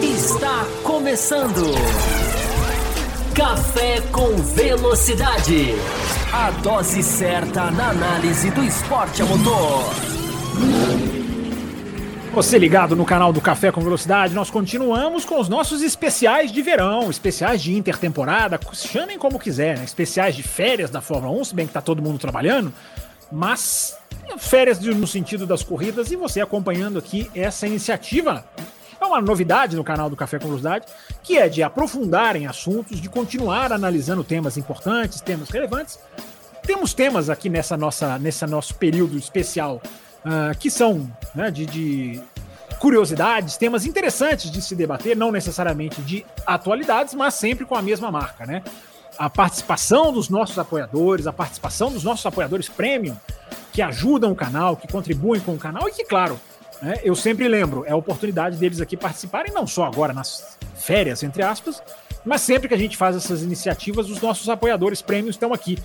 Está começando. Café com Velocidade. A dose certa na análise do esporte a motor. Você ligado no canal do Café com Velocidade, nós continuamos com os nossos especiais de verão, especiais de intertemporada, chamem como quiser, né? especiais de férias da Fórmula 1, se bem que tá todo mundo trabalhando, mas férias no sentido das corridas e você acompanhando aqui essa iniciativa. É uma novidade no canal do Café com Velocidade, que é de aprofundar em assuntos, de continuar analisando temas importantes, temas relevantes. Temos temas aqui nessa nossa, nesse nosso período especial uh, que são né, de, de curiosidades, temas interessantes de se debater, não necessariamente de atualidades, mas sempre com a mesma marca, né? A participação dos nossos apoiadores, a participação dos nossos apoiadores premium, que ajudam o canal, que contribuem com o canal e que, claro, né, eu sempre lembro, é a oportunidade deles aqui participarem, não só agora nas férias, entre aspas, mas sempre que a gente faz essas iniciativas, os nossos apoiadores premium estão aqui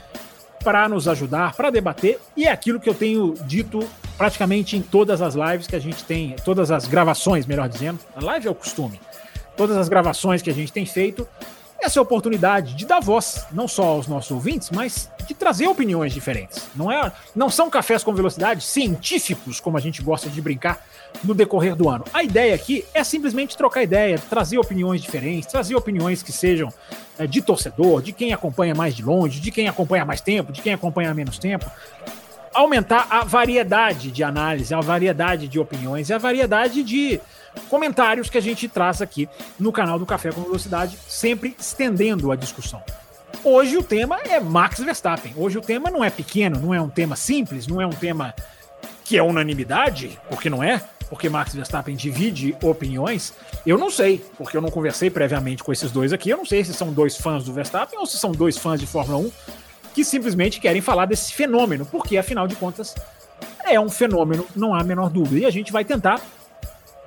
para nos ajudar, para debater, e é aquilo que eu tenho dito praticamente em todas as lives que a gente tem, todas as gravações, melhor dizendo. A live é o costume. Todas as gravações que a gente tem feito, essa é a oportunidade de dar voz, não só aos nossos ouvintes, mas de trazer opiniões diferentes. Não é, não são cafés com velocidade científicos, como a gente gosta de brincar no decorrer do ano. A ideia aqui é simplesmente trocar ideia, trazer opiniões diferentes, trazer opiniões que sejam é, de torcedor, de quem acompanha mais de longe, de quem acompanha mais tempo, de quem acompanha menos tempo. Aumentar a variedade de análise, a variedade de opiniões e a variedade de comentários que a gente traz aqui no canal do Café com Velocidade, sempre estendendo a discussão. Hoje o tema é Max Verstappen. Hoje o tema não é pequeno, não é um tema simples, não é um tema que é unanimidade, porque não é, porque Max Verstappen divide opiniões. Eu não sei, porque eu não conversei previamente com esses dois aqui. Eu não sei se são dois fãs do Verstappen ou se são dois fãs de Fórmula 1 que simplesmente querem falar desse fenômeno, porque afinal de contas é um fenômeno, não há a menor dúvida. E a gente vai tentar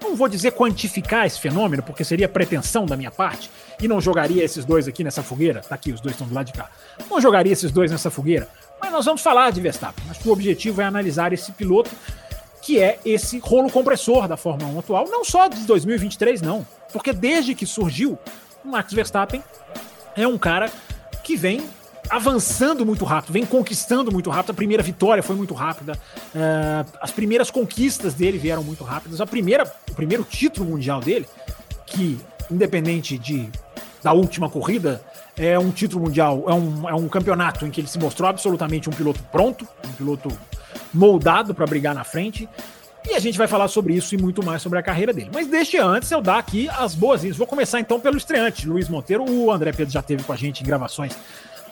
não vou dizer quantificar esse fenômeno, porque seria pretensão da minha parte, e não jogaria esses dois aqui nessa fogueira. Tá aqui, os dois estão do lado de cá. Não jogaria esses dois nessa fogueira, mas nós vamos falar de Verstappen. Mas o objetivo é analisar esse piloto, que é esse rolo compressor da Fórmula 1 atual, não só de 2023, não. Porque desde que surgiu, o Max Verstappen é um cara que vem avançando muito rápido, vem conquistando muito rápido. A primeira vitória foi muito rápida, uh, as primeiras conquistas dele vieram muito rápidas. A primeira, o primeiro título mundial dele, que independente de da última corrida, é um título mundial, é um, é um campeonato em que ele se mostrou absolutamente um piloto pronto, um piloto moldado para brigar na frente. E a gente vai falar sobre isso e muito mais sobre a carreira dele. Mas deixe antes eu dar aqui as boas-vindas. Vou começar então pelo estreante, Luiz Monteiro. O André Pedro já teve com a gente em gravações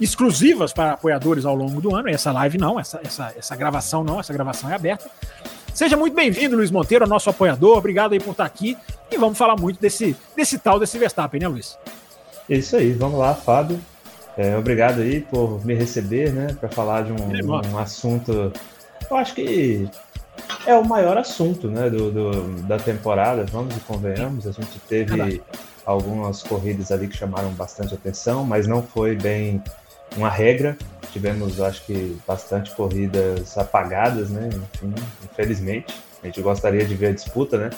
exclusivas para apoiadores ao longo do ano. Essa live não, essa, essa, essa gravação não, essa gravação é aberta. Seja muito bem-vindo, Luiz Monteiro, nosso apoiador. Obrigado aí por estar aqui. E vamos falar muito desse, desse tal desse Verstappen, né, Luiz? É isso aí, vamos lá, Fábio. É, obrigado aí por me receber, né, para falar de um, um, assunto. Eu acho que é o maior assunto, né, do, do da temporada. Vamos e convenhamos, a gente teve algumas corridas ali que chamaram bastante atenção, mas não foi bem uma regra. Tivemos, acho que, bastante corridas apagadas, né? Enfim, infelizmente. A gente gostaria de ver a disputa, né?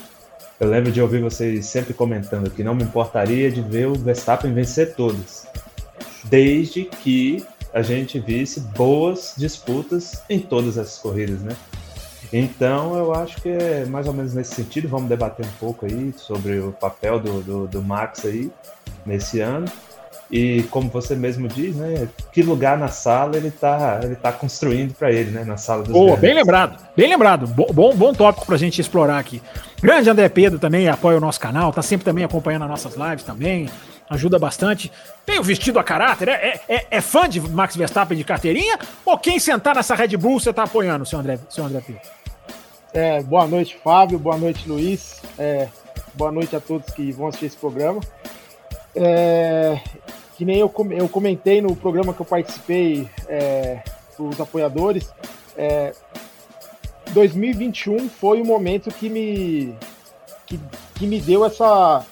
Eu lembro de ouvir vocês sempre comentando que não me importaria de ver o Verstappen vencer todas, desde que a gente visse boas disputas em todas essas corridas, né? Então eu acho que é mais ou menos nesse sentido. Vamos debater um pouco aí sobre o papel do, do, do Max aí nesse ano. E como você mesmo diz, né? Que lugar na sala ele está ele tá construindo para ele, né? Na sala dos Boa, bem lembrado, bem lembrado. Bom, bom, bom tópico para a gente explorar aqui. Grande André Pedro também apoia o nosso canal, tá sempre também acompanhando as nossas lives também, ajuda bastante. Tem o vestido a caráter, é, é, é fã de Max Verstappen de carteirinha? Ou quem sentar nessa Red Bull você tá apoiando, seu André, seu André Pedro? É, boa noite, Fábio. Boa noite, Luiz. É, boa noite a todos que vão assistir esse programa. É, que nem eu, eu comentei no programa que eu participei é, os apoiadores, é, 2021 foi o momento que me, que, que me deu essa,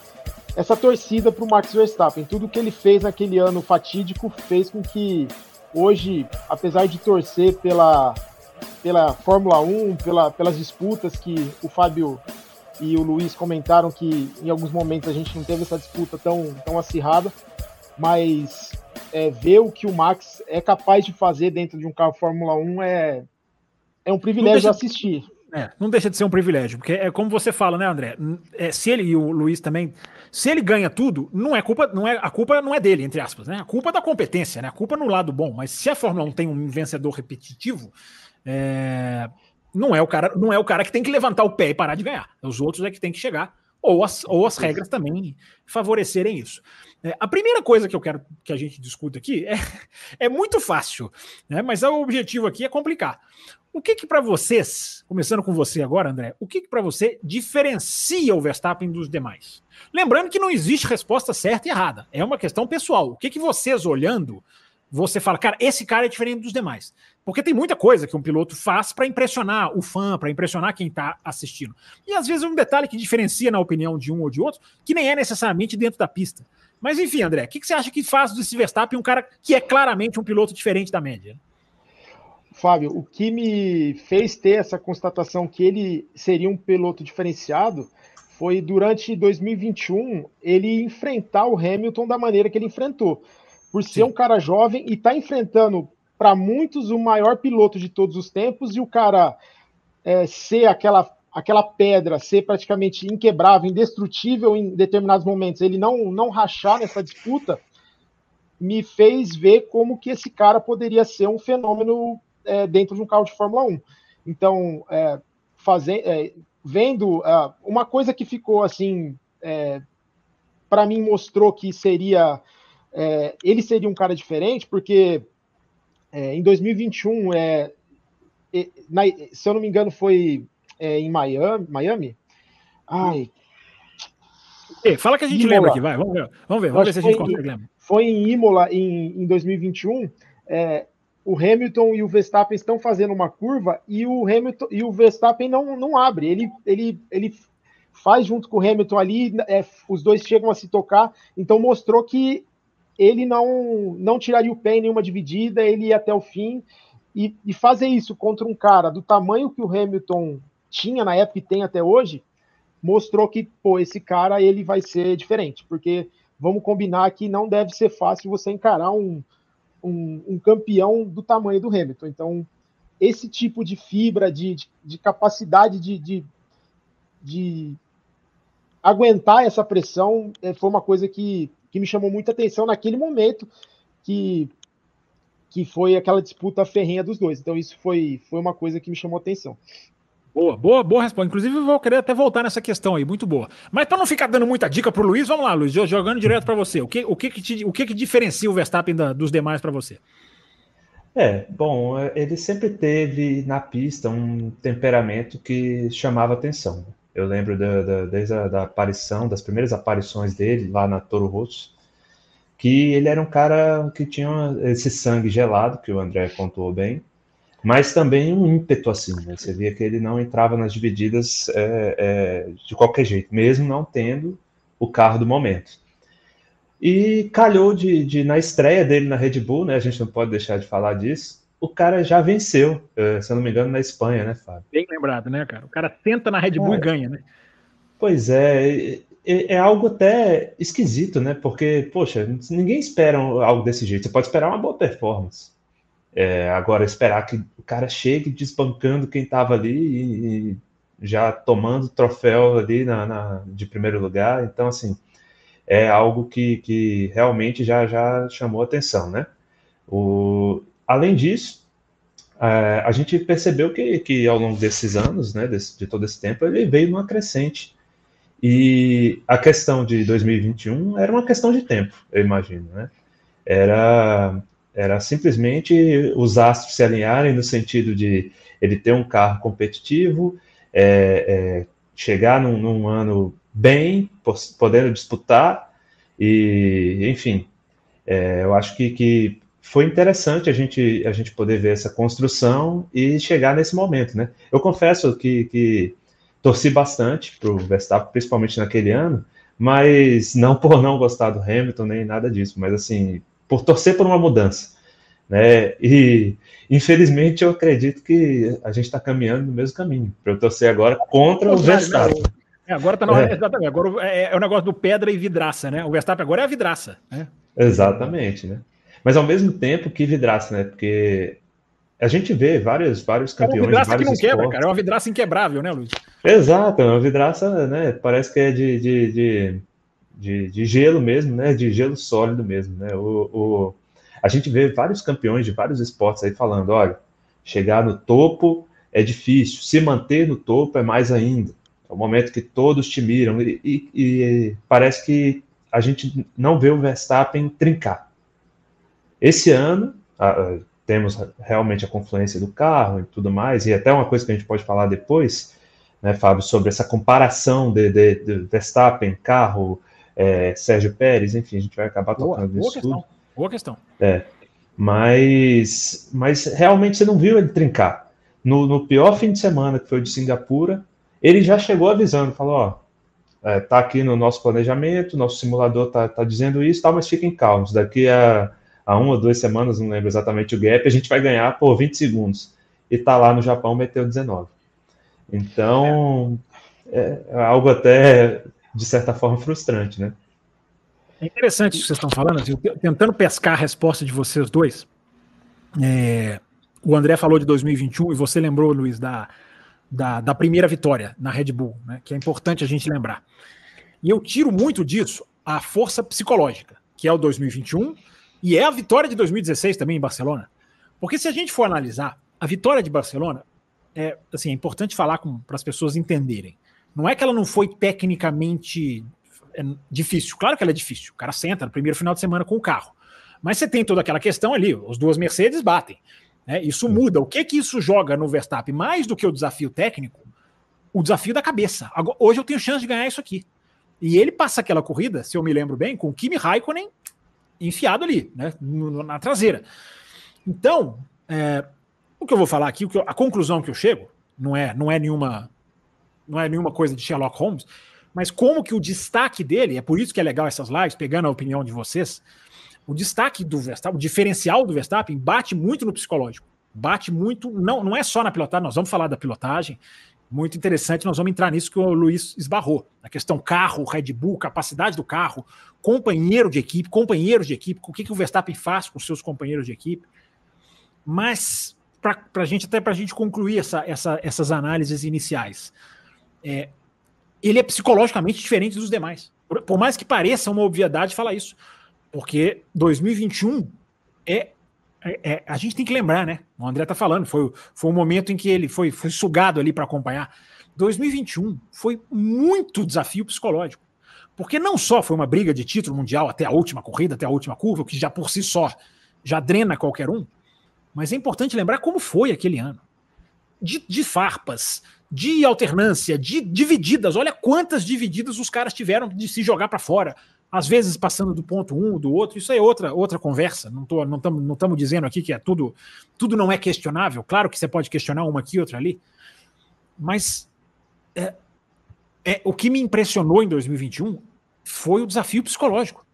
essa torcida para o Max Verstappen. Tudo que ele fez naquele ano fatídico fez com que hoje, apesar de torcer pela, pela Fórmula 1, pela, pelas disputas que o Fábio e o Luiz comentaram que em alguns momentos a gente não teve essa disputa tão, tão acirrada, mas é, ver o que o Max é capaz de fazer dentro de um carro Fórmula 1 é, é um privilégio deixa, assistir. É, não deixa de ser um privilégio, porque é como você fala, né, André? É, se ele e o Luiz também, se ele ganha tudo, não é culpa, não é a culpa não é dele, entre aspas, né? A culpa é da competência, né? A culpa é no lado bom. Mas se a Fórmula 1 tem um vencedor repetitivo, é, não é o cara, não é o cara que tem que levantar o pé e parar de ganhar. Os outros é que tem que chegar ou as, ou as regras também favorecerem isso. É, a primeira coisa que eu quero que a gente discuta aqui é, é muito fácil, né? mas o objetivo aqui é complicar. O que que para vocês, começando com você agora, André, o que que para você diferencia o Verstappen dos demais? Lembrando que não existe resposta certa e errada, é uma questão pessoal. O que que vocês olhando, você fala, cara, esse cara é diferente dos demais? Porque tem muita coisa que um piloto faz para impressionar o fã, para impressionar quem está assistindo. E às vezes um detalhe que diferencia na opinião de um ou de outro, que nem é necessariamente dentro da pista. Mas enfim, André, o que, que você acha que faz desse Verstappen um cara que é claramente um piloto diferente da média? Fábio, o que me fez ter essa constatação que ele seria um piloto diferenciado foi durante 2021 ele enfrentar o Hamilton da maneira que ele enfrentou. Por ser Sim. um cara jovem e estar tá enfrentando, para muitos, o maior piloto de todos os tempos, e o cara é, ser aquela, aquela pedra, ser praticamente inquebrável, indestrutível em determinados momentos, ele não, não rachar nessa disputa, me fez ver como que esse cara poderia ser um fenômeno é, dentro de um carro de Fórmula 1. Então, é, é, vendo uh, uma coisa que ficou assim, é, para mim mostrou que seria é, ele seria um cara diferente, porque é, em 2021, é, na, se eu não me engano, foi em Miami. Miami? Ai. Ei, fala que a gente Imola. lembra aqui, vai. Vamos ver, vamos ver, vamos ver se a gente consegue lembrar. Foi em Imola em, em 2021. É, o Hamilton e o Verstappen estão fazendo uma curva e o Hamilton e o Verstappen não, não abre. Ele, ele, ele faz junto com o Hamilton ali, é, os dois chegam a se tocar. Então mostrou que ele não não tiraria o pé em nenhuma dividida, ele ia até o fim. E, e fazer isso contra um cara do tamanho que o Hamilton tinha na época e tem até hoje, mostrou que, pô, esse cara ele vai ser diferente, porque vamos combinar que não deve ser fácil você encarar um, um, um campeão do tamanho do Hamilton. Então, esse tipo de fibra, de, de, de capacidade de, de, de, aguentar essa pressão, é, foi uma coisa que, que me chamou muita atenção naquele momento que, que foi aquela disputa ferrenha dos dois. Então, isso foi, foi uma coisa que me chamou atenção. Boa, boa, boa resposta. Inclusive, eu vou querer até voltar nessa questão aí, muito boa. Mas para não ficar dando muita dica pro Luiz, vamos lá, Luiz, jogando direto para você. O que, o que, que, te, o que, que diferencia o Verstappen da, dos demais para você? É, bom, ele sempre teve na pista um temperamento que chamava atenção. Eu lembro da, da, desde a da aparição, das primeiras aparições dele lá na Toro Rosso, que ele era um cara que tinha esse sangue gelado, que o André contou bem, mas também um ímpeto assim, né? Você via que ele não entrava nas divididas é, é, de qualquer jeito, mesmo não tendo o carro do momento. E calhou de, de, na estreia dele na Red Bull, né? A gente não pode deixar de falar disso. O cara já venceu, é, se eu não me engano, na Espanha, né, Fábio? Bem lembrado, né, cara? O cara tenta na Red Bull é. e ganha, né? Pois é, é, é, algo até esquisito, né? Porque, poxa, ninguém espera algo desse jeito. Você pode esperar uma boa performance. É, agora, esperar que o cara chegue desbancando quem estava ali e, e, já tomando troféu ali na, na, de primeiro lugar, então, assim, é algo que, que realmente já, já chamou atenção, né? O, além disso, é, a gente percebeu que, que ao longo desses anos, né, desse, de todo esse tempo, ele veio numa crescente. E a questão de 2021 era uma questão de tempo, eu imagino, né? Era era simplesmente os astros se alinharem no sentido de ele ter um carro competitivo, é, é, chegar num, num, ano bem, podendo disputar, e, enfim, é, eu acho que, que, foi interessante a gente, a gente poder ver essa construção e chegar nesse momento, né? Eu confesso que, que torci bastante para o Verstappen, principalmente naquele ano, mas não por não gostar do Hamilton nem nada disso, mas assim, por torcer por uma mudança. Né? E infelizmente eu acredito que a gente está caminhando no mesmo caminho, para eu torcer agora contra o Verstappen. É, agora tá na hora, é. exatamente. Agora é, é, o negócio do pedra e vidraça, né? O Verstappen agora é a vidraça. Né? Exatamente, né? Mas ao mesmo tempo que vidraça, né? Porque a gente vê vários, vários campeões. É uma vidraça que não esportes. quebra, cara. É uma vidraça inquebrável, né, Luiz? Exato, é uma vidraça, né? Parece que é de, de, de, de, de gelo mesmo, né? De gelo sólido mesmo, né? O, o, a gente vê vários campeões de vários esportes aí falando: olha, chegar no topo é difícil, se manter no topo é mais ainda. É o momento que todos te miram e, e, e parece que a gente não vê o Verstappen trincar. Esse ano, a, temos realmente a confluência do carro e tudo mais, e até uma coisa que a gente pode falar depois, né, Fábio, sobre essa comparação de, de, de Verstappen, carro, é, Sérgio Pérez, enfim, a gente vai acabar tocando boa, nisso tudo. Boa questão. É, mas, mas realmente você não viu ele trincar. No, no, pior fim de semana, que foi o de Singapura, ele já chegou avisando, falou, ó, é, tá aqui no nosso planejamento, nosso simulador tá, tá dizendo isso, tal, mas fiquem calmos, daqui a há uma ou duas semanas, não lembro exatamente o gap, a gente vai ganhar por 20 segundos. E tá lá no Japão, meteu 19. Então, é, é algo até, de certa forma, frustrante, né? É interessante isso que vocês estão falando, assim, tentando pescar a resposta de vocês dois. É, o André falou de 2021 e você lembrou, Luiz, da, da, da primeira vitória na Red Bull, né, que é importante a gente lembrar. E eu tiro muito disso a força psicológica, que é o 2021 e é a vitória de 2016 também em Barcelona. Porque se a gente for analisar, a vitória de Barcelona é, assim, é importante falar para as pessoas entenderem. Não é que ela não foi tecnicamente é, difícil. Claro que ela é difícil. O cara senta no primeiro final de semana com o carro. Mas você tem toda aquela questão ali, os duas Mercedes batem. Né? Isso muda. O que que isso joga no Verstappen? Mais do que o desafio técnico, o desafio da cabeça. Agora, hoje eu tenho chance de ganhar isso aqui. E ele passa aquela corrida, se eu me lembro bem, com o Kimi Raikkonen enfiado ali, né, na traseira. Então, é, o que eu vou falar aqui, a conclusão que eu chego, não é, não é nenhuma, não é nenhuma coisa de Sherlock Holmes, mas como que o destaque dele, é por isso que é legal essas lives, pegando a opinião de vocês, o destaque do Verstappen, o diferencial do Verstappen bate muito no psicológico, bate muito, não, não é só na pilotagem, nós vamos falar da pilotagem, muito interessante, nós vamos entrar nisso que o Luiz esbarrou. A questão carro, Red Bull, capacidade do carro, companheiro de equipe, companheiros de equipe, o que, que o Verstappen faz com seus companheiros de equipe. Mas, para gente, até para a gente concluir essa, essa, essas análises iniciais, é, ele é psicologicamente diferente dos demais. Por, por mais que pareça uma obviedade falar isso. Porque 2021 é é, é, a gente tem que lembrar, né? O André tá falando, foi, foi um momento em que ele foi, foi sugado ali para acompanhar. 2021 foi muito desafio psicológico. Porque não só foi uma briga de título mundial até a última corrida, até a última curva, que já por si só já drena qualquer um, mas é importante lembrar como foi aquele ano. De, de farpas, de alternância, de divididas. Olha quantas divididas os caras tiveram de se jogar para fora às vezes passando do ponto um, do outro, isso é outra, outra conversa. Não estamos não não tamo dizendo aqui que é tudo, tudo não é questionável. Claro que você pode questionar uma aqui, outra ali. Mas é, é, o que me impressionou em 2021 foi o desafio psicológico.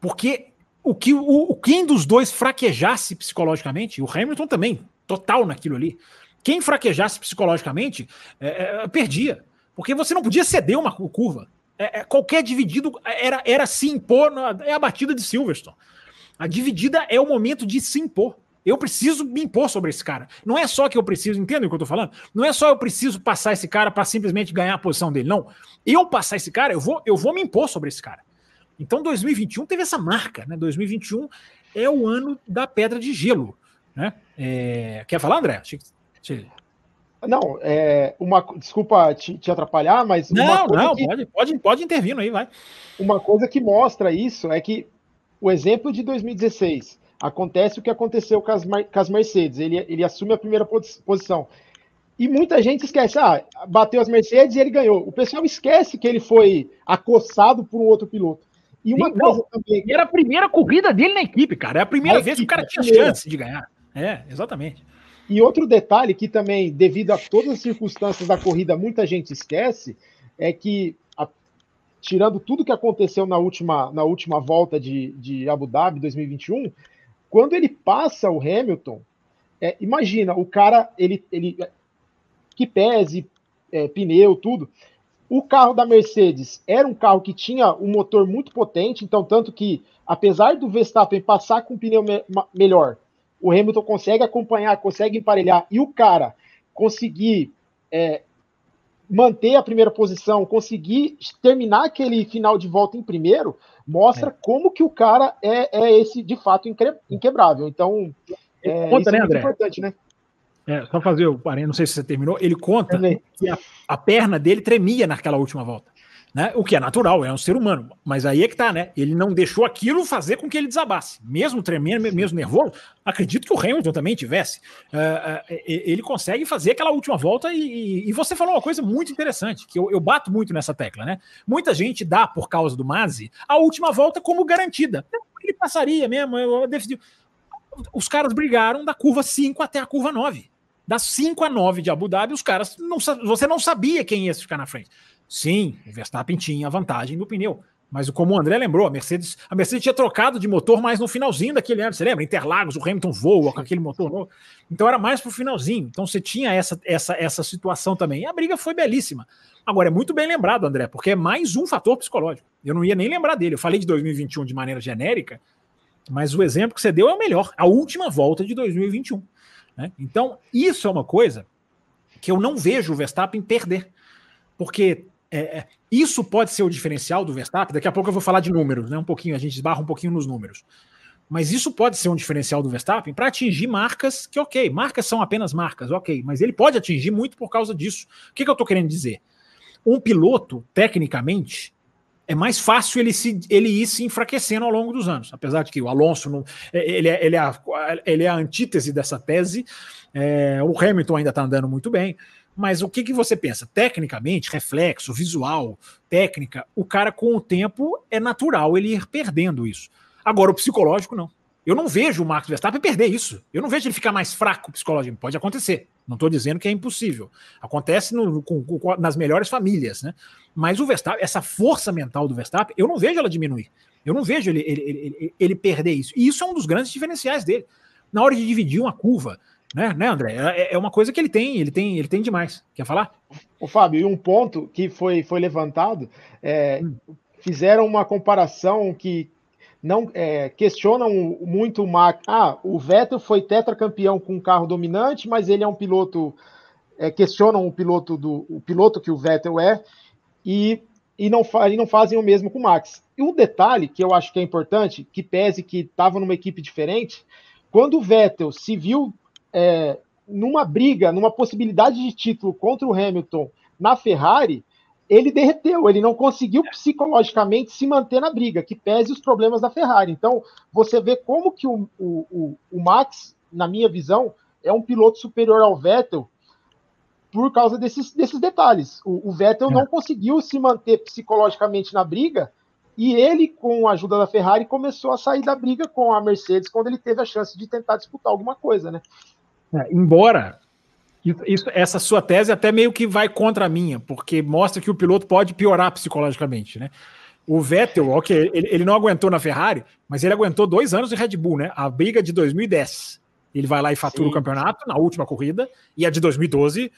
Porque o que o quem dos dois fraquejasse psicologicamente, o Hamilton também, total naquilo ali. Quem fraquejasse psicologicamente é, é, perdia. Porque você não podia ceder uma curva. É, é, qualquer dividido era, era se impor, na, é a batida de Silverstone. A dividida é o momento de se impor. Eu preciso me impor sobre esse cara. Não é só que eu preciso, entende o que eu tô falando? Não é só eu preciso passar esse cara para simplesmente ganhar a posição dele. Não. Eu passar esse cara, eu vou, eu vou me impor sobre esse cara. Então 2021 teve essa marca, né? 2021 é o ano da pedra de gelo, né? É... Quer falar, André? Não, é uma desculpa te, te atrapalhar, mas não, não, que, pode, pode, pode intervir aí, vai. Uma coisa que mostra isso é que o exemplo de 2016 acontece o que aconteceu com as, com as Mercedes. Ele, ele assume a primeira posição. E muita gente esquece, ah, bateu as Mercedes e ele ganhou. O pessoal esquece que ele foi acossado por um outro piloto. E uma Sim, coisa não, também. Era a primeira corrida dele na equipe, cara. É a primeira a vez equipe, que o cara tinha chance de ganhar. É, exatamente. E outro detalhe que também, devido a todas as circunstâncias da corrida, muita gente esquece, é que, a, tirando tudo que aconteceu na última, na última volta de, de Abu Dhabi 2021, Quando ele passa o Hamilton, é, imagina, o cara, ele, ele que pese é, pneu, tudo. O carro da Mercedes era um carro que tinha um motor muito potente, então, tanto que, apesar do Verstappen passar com um pneu me melhor, o Hamilton consegue acompanhar, consegue emparelhar, e o cara conseguir é, manter a primeira posição, conseguir terminar aquele final de volta em primeiro, mostra é. como que o cara é, é esse, de fato, inquebrável. Então, é, conta, isso né, é muito André? importante, né? É, só fazer o parênteses, não sei se você terminou. Ele conta que a, a, perna dele tremia naquela última volta. Né? O que é natural, é um ser humano. Mas aí é que tá, né? Ele não deixou aquilo fazer com que ele desabasse. Mesmo tremendo, mesmo nervoso, acredito que o Hamilton também tivesse. Uh, uh, ele consegue fazer aquela última volta e, e, você falou uma coisa muito interessante, que eu, eu, bato muito nessa tecla, né? Muita gente dá, por causa do Mazzi, a última volta como garantida. Ele passaria mesmo, eu, eu decidi. Os caras brigaram da curva 5 até a curva 9. Das 5 a 9 de Abu Dhabi, os caras não, você não sabia quem ia ficar na frente. Sim, o Verstappen tinha a vantagem do pneu. Mas como o André lembrou, a Mercedes, a Mercedes tinha trocado de motor mais no finalzinho daquele ano. Você lembra? Interlagos, o Hamilton voa com aquele motor novo. Então era mais pro finalzinho. Então você tinha essa, essa, essa situação também. E a briga foi belíssima. Agora, é muito bem lembrado, André, porque é mais um fator psicológico. Eu não ia nem lembrar dele. Eu falei de 2021 de maneira genérica, mas o exemplo que você deu é o melhor. A última volta de 2021. Né? Então, isso é uma coisa que eu não vejo o Verstappen perder. Porque é, é, isso pode ser o diferencial do Verstappen. Daqui a pouco eu vou falar de números, né? Um pouquinho, a gente esbarra um pouquinho nos números. Mas isso pode ser um diferencial do Verstappen para atingir marcas que, ok, marcas são apenas marcas, ok, mas ele pode atingir muito por causa disso. O que, que eu estou querendo dizer? Um piloto, tecnicamente, é mais fácil ele, se, ele ir se enfraquecendo ao longo dos anos. Apesar de que o Alonso não, é, ele, é, ele, é a, ele é a antítese dessa tese, é, o Hamilton ainda está andando muito bem. Mas o que, que você pensa? Tecnicamente, reflexo, visual, técnica, o cara com o tempo é natural ele ir perdendo isso. Agora, o psicológico, não. Eu não vejo o Max Verstappen perder isso. Eu não vejo ele ficar mais fraco psicologicamente. Pode acontecer. Não estou dizendo que é impossível. Acontece no, com, com, nas melhores famílias, né? Mas o Verstappen, essa força mental do Verstappen, eu não vejo ela diminuir. Eu não vejo ele, ele, ele, ele perder isso. E isso é um dos grandes diferenciais dele. Na hora de dividir uma curva, né, né, André? É, é uma coisa que ele tem, ele tem, ele tem demais. Quer falar? O Fábio, e um ponto que foi, foi levantado, é, hum. fizeram uma comparação que não é, questionam muito o Max. Ah, o Vettel foi tetracampeão com um carro dominante, mas ele é um piloto. É, questionam o piloto do o piloto que o Vettel é e, e, não, e não fazem o mesmo com o Max. E um detalhe que eu acho que é importante, que pese que estava numa equipe diferente, quando o Vettel se viu é, numa briga, numa possibilidade de título contra o Hamilton na Ferrari, ele derreteu, ele não conseguiu psicologicamente se manter na briga, que pese os problemas da Ferrari. Então, você vê como que o, o, o Max, na minha visão, é um piloto superior ao Vettel por causa desses, desses detalhes. O, o Vettel é. não conseguiu se manter psicologicamente na briga e ele, com a ajuda da Ferrari, começou a sair da briga com a Mercedes quando ele teve a chance de tentar disputar alguma coisa, né? É, embora isso, essa sua tese até meio que vai contra a minha, porque mostra que o piloto pode piorar psicologicamente, né? O Vettel, ok, ele, ele não aguentou na Ferrari, mas ele aguentou dois anos de Red Bull, né? A briga de 2010. Ele vai lá e fatura Sim. o campeonato na última corrida, e a de 2012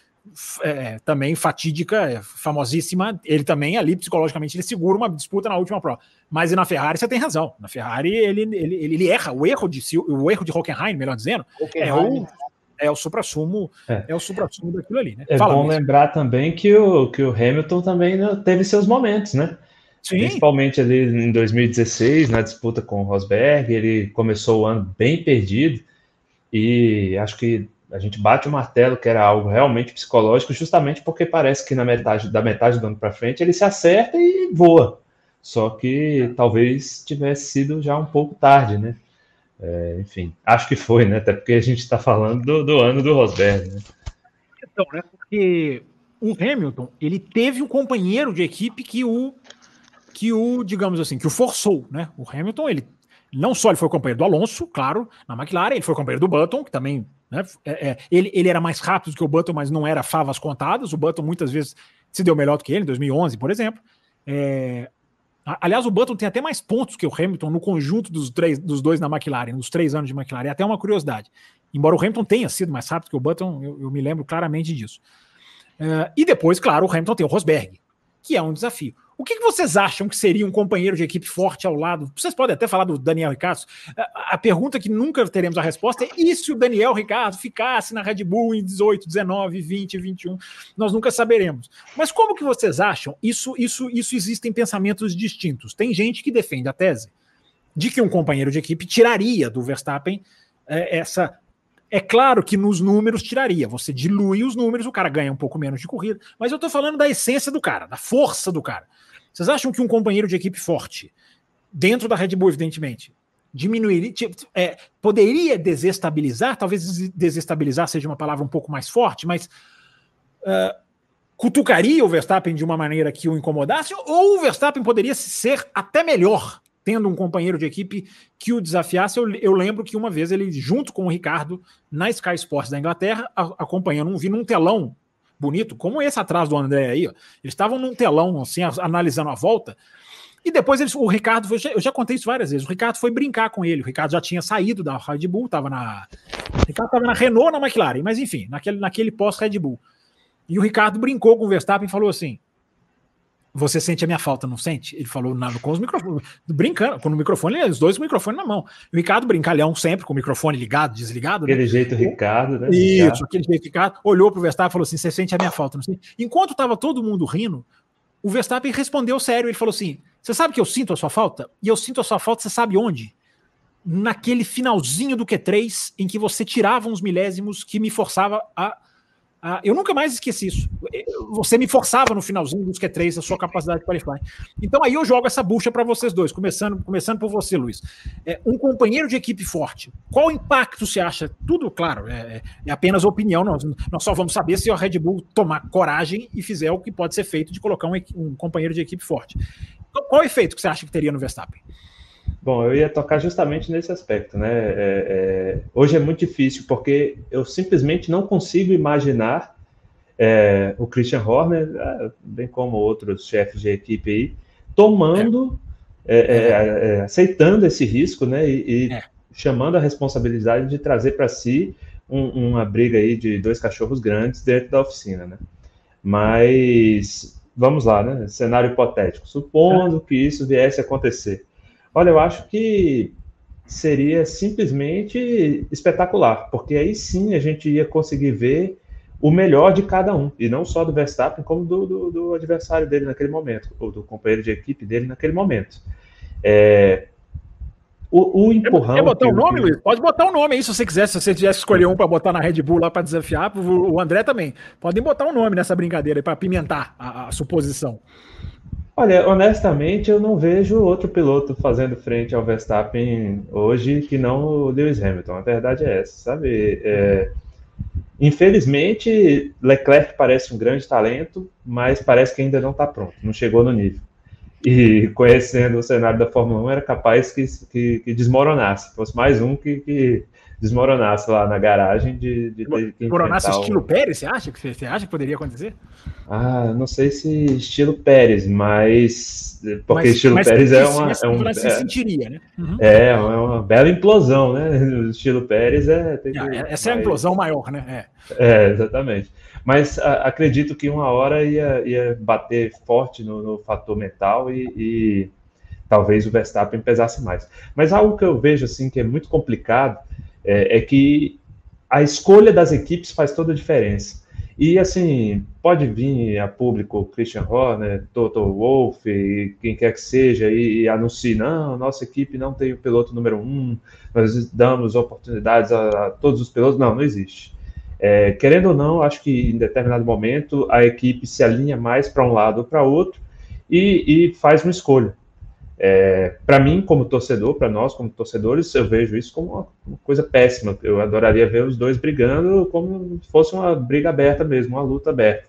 é, também fatídica, é, famosíssima. Ele também, ali, psicologicamente, ele segura uma disputa na última prova. Mas na Ferrari você tem razão. Na Ferrari ele, ele, ele, ele erra. O erro de o erro de Hockenheim, melhor dizendo, Hockenheim. é o é o supra-sumo é. é. o supra-sumo daquilo ali, né? É Fala bom lembrar também que o, que o Hamilton também né, teve seus momentos, né? Sim. Principalmente ali em 2016, na disputa com o Rosberg, ele começou o ano bem perdido e acho que a gente bate o martelo que era algo realmente psicológico, justamente porque parece que na metade da metade do ano para frente ele se acerta e voa. Só que talvez tivesse sido já um pouco tarde, né? É, enfim, acho que foi, né? Até porque a gente está falando do, do, ano do Rosberg, né? Então, né? Porque o Hamilton, ele teve um companheiro de equipe que o, que o, digamos assim, que o forçou, né? O Hamilton, ele não só ele foi companheiro do Alonso, claro, na McLaren, ele foi companheiro do Button, que também, né? É, é, ele, ele era mais rápido que o Button, mas não era favas contadas. O Button muitas vezes se deu melhor do que ele, em 2011, por exemplo. É, Aliás, o Button tem até mais pontos que o Hamilton no conjunto dos, três, dos dois na McLaren, nos três anos de McLaren. É até uma curiosidade. Embora o Hamilton tenha sido mais rápido que o Button, eu, eu me lembro claramente disso. Uh, e depois, claro, o Hamilton tem o Rosberg, que é um desafio. O que, que, vocês acham que seria um companheiro de equipe forte ao lado? Vocês podem até falar do Daniel Ricciardo. A, pergunta que nunca teremos a resposta é: e se o Daniel Ricciardo ficasse na Red Bull em 18, 19, 20, 21? Nós nunca saberemos. Mas como que vocês acham? Isso, isso, isso existem pensamentos distintos. Tem gente que defende a tese de que um companheiro de equipe tiraria do Verstappen é, essa é claro que nos números tiraria. Você dilui os números, o cara ganha um pouco menos de corrida. Mas eu estou falando da essência do cara, da força do cara. Vocês acham que um companheiro de equipe forte, dentro da Red Bull, evidentemente, diminuiria, é, poderia desestabilizar? Talvez desestabilizar seja uma palavra um pouco mais forte, mas uh, cutucaria o Verstappen de uma maneira que o incomodasse? Ou o Verstappen poderia ser até melhor tendo um companheiro de equipe que o desafiasse. Eu, eu, lembro que uma vez ele, junto com o Ricardo, na Sky Sports da Inglaterra, a, acompanhando um num telão bonito, como esse atrás do André aí, ó. eles estavam num telão, assim, analisando a volta. E depois eles, o Ricardo, já, eu já, contei isso várias vezes. O Ricardo foi brincar com ele. O Ricardo já tinha saído da Red Bull, estava na. O Ricardo estava na Renault, na McLaren, mas enfim, naquele, naquele pós-Red Bull. E o Ricardo brincou com o Verstappen e falou assim: você sente a minha falta, não sente? Ele falou na, com os microfones, brincando, com o microfone, os dois com o microfone na mão. O Ricardo brincalhão sempre, com o microfone ligado, desligado. Né? Aquele né? jeito Ricardo, né? Isso, Ricardo. aquele jeito Ricardo. Olhou para o Verstappen e falou assim: você sente a minha falta, não sente? Enquanto estava todo mundo rindo, o Verstappen respondeu sério. Ele falou assim: você sabe que eu sinto a sua falta? E eu sinto a sua falta, você sabe onde? Naquele finalzinho do Q3, em que você tirava uns milésimos que me forçava a ah, eu nunca mais esqueci isso. Você me forçava no finalzinho dos Q3 a sua capacidade de qualify. Então aí eu jogo essa bucha para vocês dois, começando, começando por você, Luiz. É, um companheiro de equipe forte, qual impacto você acha? Tudo, claro, é, é, apenas opinião, nós, nós só vamos saber se a Red Bull tomar coragem e fizer o que pode ser feito de colocar um, um companheiro de equipe forte. Qual o efeito que você acha que teria no Verstappen? Bom, eu ia tocar justamente nesse aspecto, né? É, é, hoje é muito difícil porque eu simplesmente não consigo imaginar é, o Christian Horner, é, bem como outros chefes de equipe aí, tomando, é. É, aceitando esse risco, né? E, e chamando a responsabilidade de trazer para si um, uma briga aí de dois cachorros grandes dentro da oficina, né? Mas vamos lá, né? Cenário hipotético. Supondo que isso viesse a acontecer Olha, eu acho que seria simplesmente espetacular, porque aí sim a gente ia conseguir ver o melhor de cada um, e não só do Verstappen, como do, do, do adversário dele naquele momento, ou do companheiro de equipe dele naquele momento. É, o, o empurrão. Quer botar o um nome, Luiz? Pode botar o um nome aí se você quiser. Se você tivesse escolher um para botar na Red Bull lá para desafiar, o André também. Podem botar um nome nessa brincadeira para pimentar a, a suposição. Olha, honestamente, eu não vejo outro piloto fazendo frente ao Verstappen hoje que não o Lewis Hamilton. A verdade é essa, sabe? É, infelizmente, Leclerc parece um grande talento, mas parece que ainda não está pronto, não chegou no nível. E conhecendo o cenário da Fórmula 1, era capaz que, que, que desmoronasse, fosse mais um que, que desmoronasse lá na garagem de, de ter que Desmoronasse estilo. Pérez, você acha, que, você acha que poderia acontecer? Ah, não sei se estilo Pérez, mas... Porque mas, estilo mas Pérez é uma... É um, é, sentiria, né? Uhum. É, é uma bela implosão, né? O estilo Pérez é... Que, essa é a implosão maior, né? É, é exatamente. Mas a, acredito que uma hora ia, ia bater forte no, no fator mental e, e talvez o Verstappen pesasse mais. Mas algo que eu vejo assim que é muito complicado é, é que a escolha das equipes faz toda a diferença. E assim, pode vir a público Christian Horner, Toto Wolff, quem quer que seja, e, e anuncie, não, nossa equipe não tem o piloto número um, nós damos oportunidades a, a todos os pilotos. Não, não existe. É, querendo ou não, acho que em determinado momento a equipe se alinha mais para um lado ou para outro e, e faz uma escolha. É, para mim, como torcedor, para nós como torcedores, eu vejo isso como uma, uma, coisa péssima. Eu adoraria ver os dois brigando como se fosse uma briga aberta mesmo, uma luta aberta.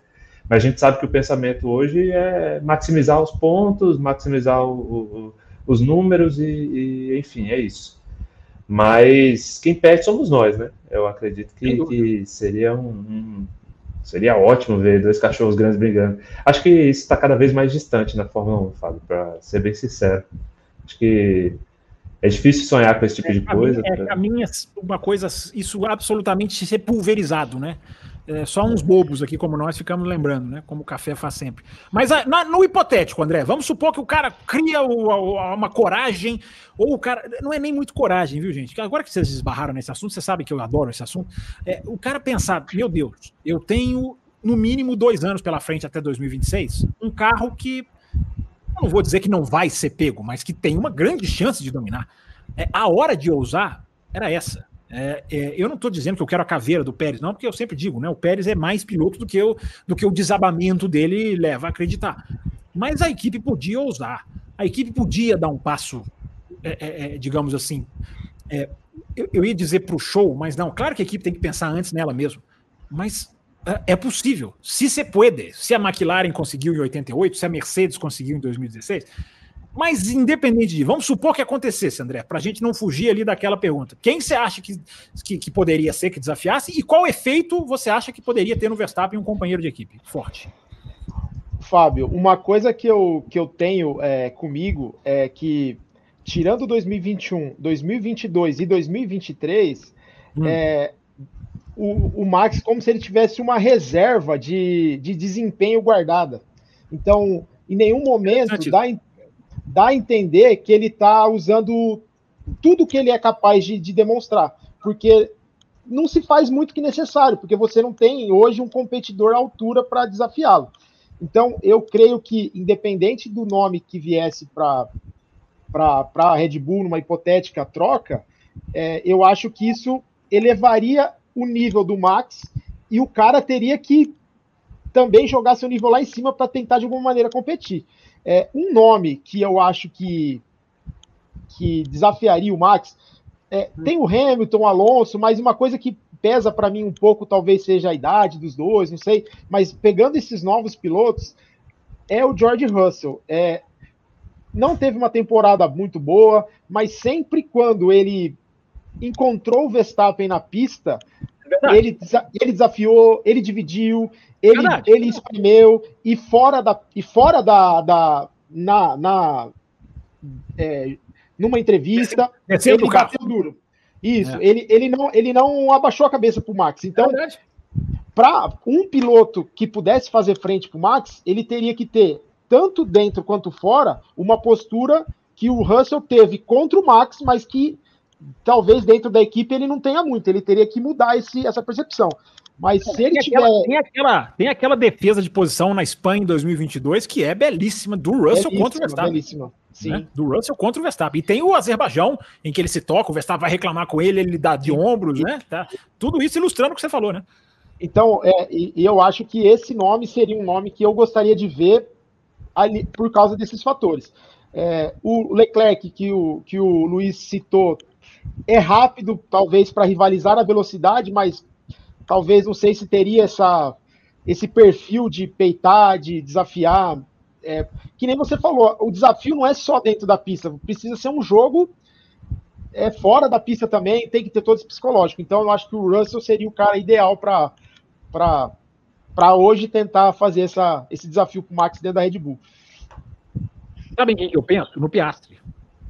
Mas a gente sabe que o pensamento hoje é maximizar os pontos, maximizar o, o, os números e, e, enfim, é isso. Mas quem perde somos nós, né? Eu acredito que, que seria um, um Seria ótimo ver dois cachorros grandes brigando. Acho que isso está cada vez mais distante na Fórmula 1, Fábio, para ser bem sincero. Acho que é difícil sonhar com esse tipo é, de coisa. É, pra... caminha uma coisa, isso absolutamente ser pulverizado, né? É, só uns bobos aqui como nós ficamos lembrando, né? Como o café faz sempre. Mas a, na, no hipotético, André, vamos supor que o cara cria o, a, uma coragem, ou o cara. Não é nem muito coragem, viu, gente? Agora que vocês esbarraram nesse assunto, você sabe que eu adoro esse assunto. É, o cara pensar, meu Deus, eu tenho no mínimo dois anos pela frente até 2026, um carro que. Não vou dizer que não vai ser pego, mas que tem uma grande chance de dominar. É, a hora de ousar era essa é, é, eu não estou dizendo que eu quero a caveira do Pérez, não, porque eu sempre digo, né? O Pérez é mais piloto do que, eu, do que o desabamento dele leva a acreditar. Mas a equipe podia ousar, a equipe podia dar um passo, é, é, é digamos assim. Eu, eu, ia dizer para o show, mas não, claro que a equipe tem que pensar antes nela mesmo. Mas é possível. Se se pode, se a McLaren conseguiu em 88, se a Mercedes conseguiu em 2016 mas independente de, vamos supor que acontecesse, André, para a gente não fugir ali daquela pergunta. Quem você acha que, que, que, poderia ser que desafiasse e qual efeito você acha que poderia ter no Verstappen um companheiro de equipe forte? Fábio, uma coisa que eu, que eu tenho é, comigo é que, tirando 2021, 2022 e 2023, hum. é, o, o Max como se ele tivesse uma reserva de, de desempenho guardada. Então, em nenhum momento dá, dá a entender que ele está usando tudo que ele é capaz de, de, demonstrar, porque não se faz muito que necessário, porque você não tem hoje um competidor à altura para desafiá-lo. Então, eu creio que, independente do nome que viesse para a Red Bull numa hipotética troca, é, eu acho que isso elevaria o nível do Max e o cara teria que também jogar seu nível lá em cima para tentar de alguma maneira competir. É, um nome que eu acho que, que desafiaria o Max, é, tem o Hamilton, o Alonso, mas uma coisa que pesa para mim um pouco talvez seja a idade dos dois, não sei, mas pegando esses novos pilotos, é o George Russell. É, não teve uma temporada muito boa, mas sempre quando ele encontrou o Verstappen na pista, é ele, ele desafiou, ele dividiu, ele, ele espremeu e fora da e fora da, da na, na é, numa entrevista ele bateu duro. Isso, é. ele, ele não ele não abaixou a cabeça para o Max. Então, é para um piloto que pudesse fazer frente para o Max, ele teria que ter tanto dentro quanto fora uma postura que o Russell teve contra o Max, mas que talvez dentro da equipe ele não tenha muito. Ele teria que mudar esse, essa percepção. Mas se ele tem tiver. Aquela, tem, aquela, tem aquela defesa de posição na Espanha em 2022 que é belíssima, do Russell belíssima, contra o Verstappen. Belíssima. Sim. Né? Do Russell contra o Verstappen. E tem o Azerbaijão, em que ele se toca, o Verstappen vai reclamar com ele, ele dá de ombros, né? Tá? Tudo isso ilustrando o que você falou, né? Então, é, e eu acho que esse nome seria um nome que eu gostaria de ver ali, por causa desses fatores. É, o Leclerc, que o, que o Luiz citou, é rápido, talvez, para rivalizar a velocidade, mas talvez não sei se teria essa, esse perfil de peitar, de desafiar. É, que nem você falou, o desafio não é só dentro da pista, precisa ser um jogo é, fora da pista também, tem que ter todo esse psicológico. Então eu acho que o Russell seria o cara ideal para hoje tentar fazer essa, esse desafio para o Max dentro da Red Bull. Sabe quem eu penso? No Piastri.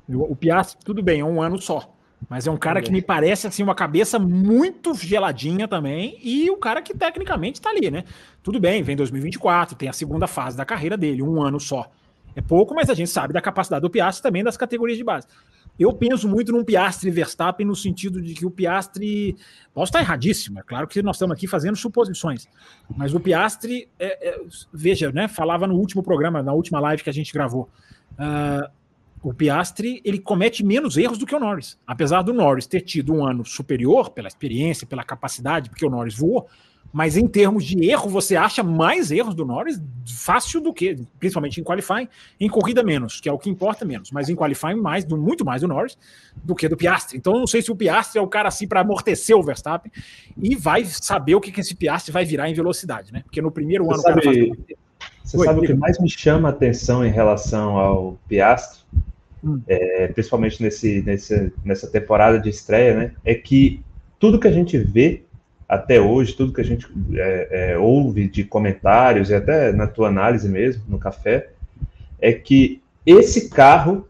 O Piastri, tudo bem, é um ano só. Mas é um cara que me parece assim uma cabeça muito geladinha também e o cara que tecnicamente está ali, né? Tudo bem, vem 2024, tem a segunda fase da carreira dele, um ano só. É pouco, mas a gente sabe da capacidade do Piastri também das categorias de base. Eu penso muito num Piastri Verstappen no sentido de que o Piastri. Posso estar erradíssimo, é claro que nós estamos aqui fazendo suposições. Mas o Piastri, é, é, veja, né? Falava no último programa, na última live que a gente gravou. Uh, o Piastri ele comete menos erros do que o Norris. Apesar do Norris ter tido um ano superior pela experiência, pela capacidade, porque o Norris voou, mas em termos de erro, você acha mais erros do Norris fácil do que, principalmente em qualifying, em corrida menos, que é o que importa menos, mas em qualifying mais, do, muito mais do Norris do que do Piastri. Então eu não sei se o Piastri é o cara assim para amortecer o Verstappen e vai saber o que, que esse Piastri vai virar em velocidade, né? Porque no primeiro você ano sabe, o cara faz... Você Oi, sabe o que mais me chama a atenção em relação ao Piastri? Hum. é, principalmente nesse, nesse, nessa temporada de estreia, né, é que tudo que a gente vê até hoje, tudo que a gente é, é, ouve de comentários e até na tua análise mesmo, no café, é que esse carro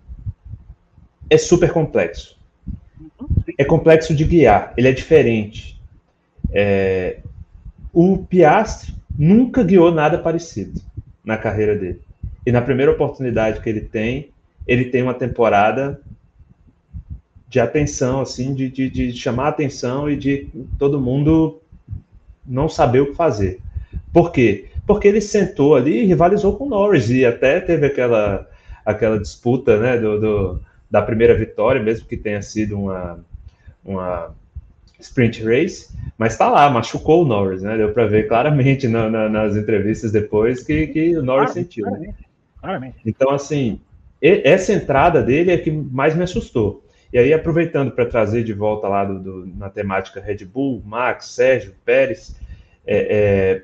é super complexo. É complexo de guiar, ele é diferente. É, o Piastri nunca guiou nada parecido na carreira dele. E na primeira oportunidade que ele tem, ele tem uma temporada de atenção, assim, de, de, de chamar atenção e de todo mundo não saber o que fazer. Por quê? Porque ele sentou ali e rivalizou com o Norris e até teve aquela, aquela disputa né, do, do da primeira vitória, mesmo que tenha sido uma, uma sprint race, mas está lá, machucou o Norris, né? Deu para ver claramente na, na, nas entrevistas depois que, que o Norris sentiu. Né? Claramente. Então, assim, essa entrada dele é que mais me assustou. E aí, aproveitando para trazer de volta lá do, do, na temática Red Bull, Max, Sérgio, Pérez, é, é,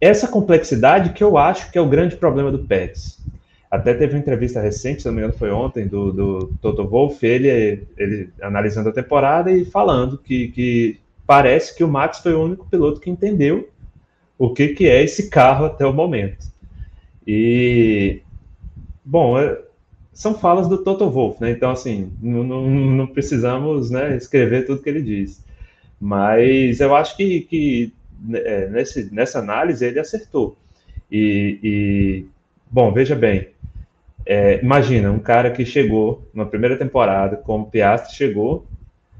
essa complexidade que eu acho que é o grande problema do Pérez. Até teve uma entrevista recente, se não me engano foi ontem, do, do Toto Wolff, ele, ele analisando a temporada e falando que, que parece que o Max foi o único piloto que entendeu o que, que é esse carro até o momento. E, bom, é, são falas do Toto Wolff, né? Então, assim, não, não, não, precisamos né, escrever tudo que ele diz. Mas eu acho que, que é, nesse, nessa análise ele acertou. E, e bom, veja bem, é, imagina, um cara que chegou na primeira temporada, como Piastri chegou,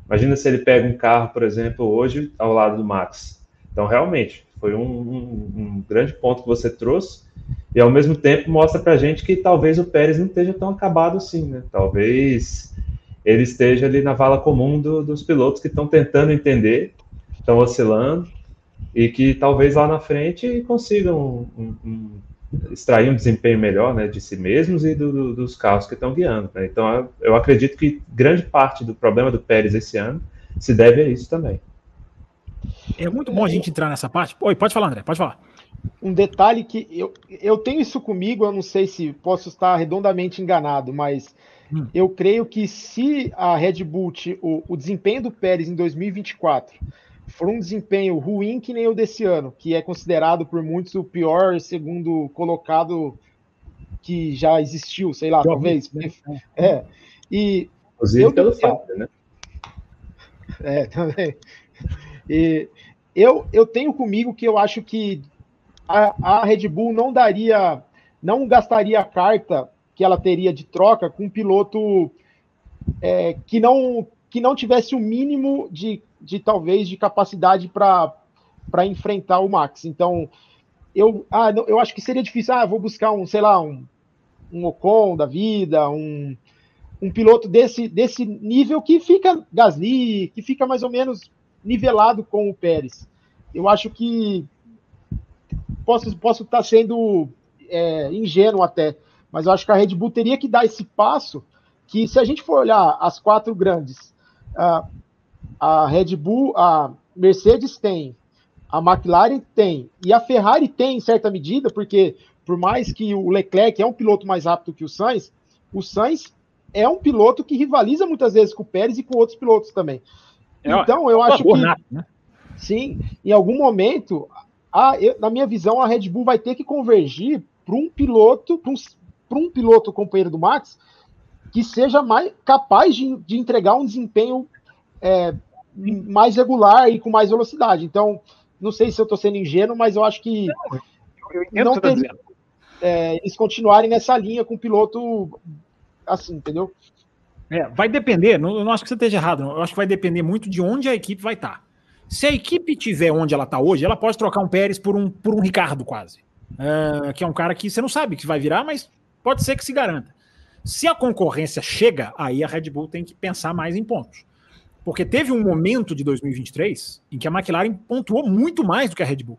imagina se ele pega um carro, por exemplo, hoje ao lado do Max. Então, realmente, foi um, um, um grande ponto que você trouxe, e ao mesmo tempo mostra para a gente que talvez o Pérez não esteja tão acabado assim, né? Talvez ele esteja ali na vala comum do, dos pilotos que estão tentando entender, estão oscilando, e que talvez lá na frente consigam um, um, extrair um desempenho melhor né, de si mesmos e do, do, dos carros que estão guiando. Né? Então, eu acredito que grande parte do problema do Pérez esse ano se deve a isso também. É muito bom a gente entrar nessa parte. Oi, pode falar, André, pode falar. Um detalhe que eu, eu tenho isso comigo, eu não sei se posso estar redondamente enganado, mas hum. eu creio que se a Red Bull, o, o desempenho do Pérez em 2024 for um desempenho ruim que nem o desse ano, que é considerado por muitos o pior segundo colocado que já existiu, sei lá, talvez. Né? É. E Inclusive eu, pelo Fábio, né? É, também. E eu, eu tenho comigo que eu acho que a, a Red Bull não daria, não gastaria a carta que ela teria de troca com um piloto é, que não que não tivesse o mínimo de de talvez de capacidade para enfrentar o Max. Então, eu, ah, eu acho que seria difícil. Ah, vou buscar um, sei lá, um, um Ocon da vida, um, um piloto desse, desse nível que fica Gasly, que fica mais ou menos nivelado com o Pérez. Eu acho que posso, posso estar sendo é, ingênuo até, mas eu acho que a Red Bull teria que dar esse passo que, se a gente for olhar as quatro grandes, uh, a Red Bull, a Mercedes tem, a McLaren tem, e a Ferrari tem em certa medida, porque por mais que o Leclerc é um piloto mais rápido que o Sainz, o Sainz é um piloto que rivaliza muitas vezes com o Pérez e com outros pilotos também. É, então, eu é acho que. Né? Sim, em algum momento, a, eu, na minha visão, a Red Bull vai ter que convergir para um piloto, para um, um, piloto companheiro do Max, que seja mais capaz de, de entregar um desempenho é, mais regular e com mais velocidade. Então, não sei se eu estou sendo ingênuo, mas eu acho que não, não tá teria, é, eles continuarem nessa linha com o piloto assim, entendeu? É, vai depender, não, não acho que você esteja errado, não. eu acho que vai depender muito de onde a equipe vai estar. Tá. Se a equipe tiver onde ela está hoje, ela pode trocar um Pérez por um, por um Ricardo quase. É, que é um cara que você não sabe que vai virar, mas pode ser que se garanta. Se a concorrência chega, aí a Red Bull tem que pensar mais em pontos. Porque teve um momento de 2023 em que a McLaren pontuou muito mais do que a Red Bull,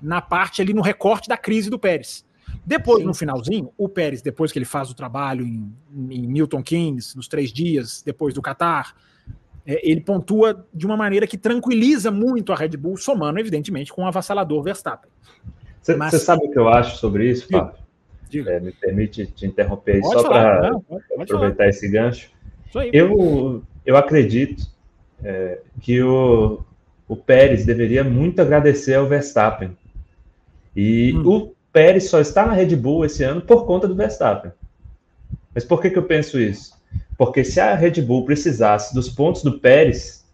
na parte ali no recorte da crise do Pérez. Depois, Sim. no finalzinho, o Pérez, depois que ele faz o trabalho em, em Milton Keynes, nos três dias depois do Qatar, é, ele pontua de uma maneira que tranquiliza muito a Red Bull, somando, evidentemente, com o avassalador Verstappen. Você Mas... sabe o que eu acho sobre isso, Fábio? É, me permite te interromper aí só para aproveitar falar. esse gancho. Eu, eu acredito é, que o, o Pérez deveria muito agradecer ao Verstappen. E hum. o Pérez só está na Red Bull esse ano por conta do Verstappen. Mas por que, que eu penso isso? Porque se a Red Bull precisasse dos pontos do Pérez,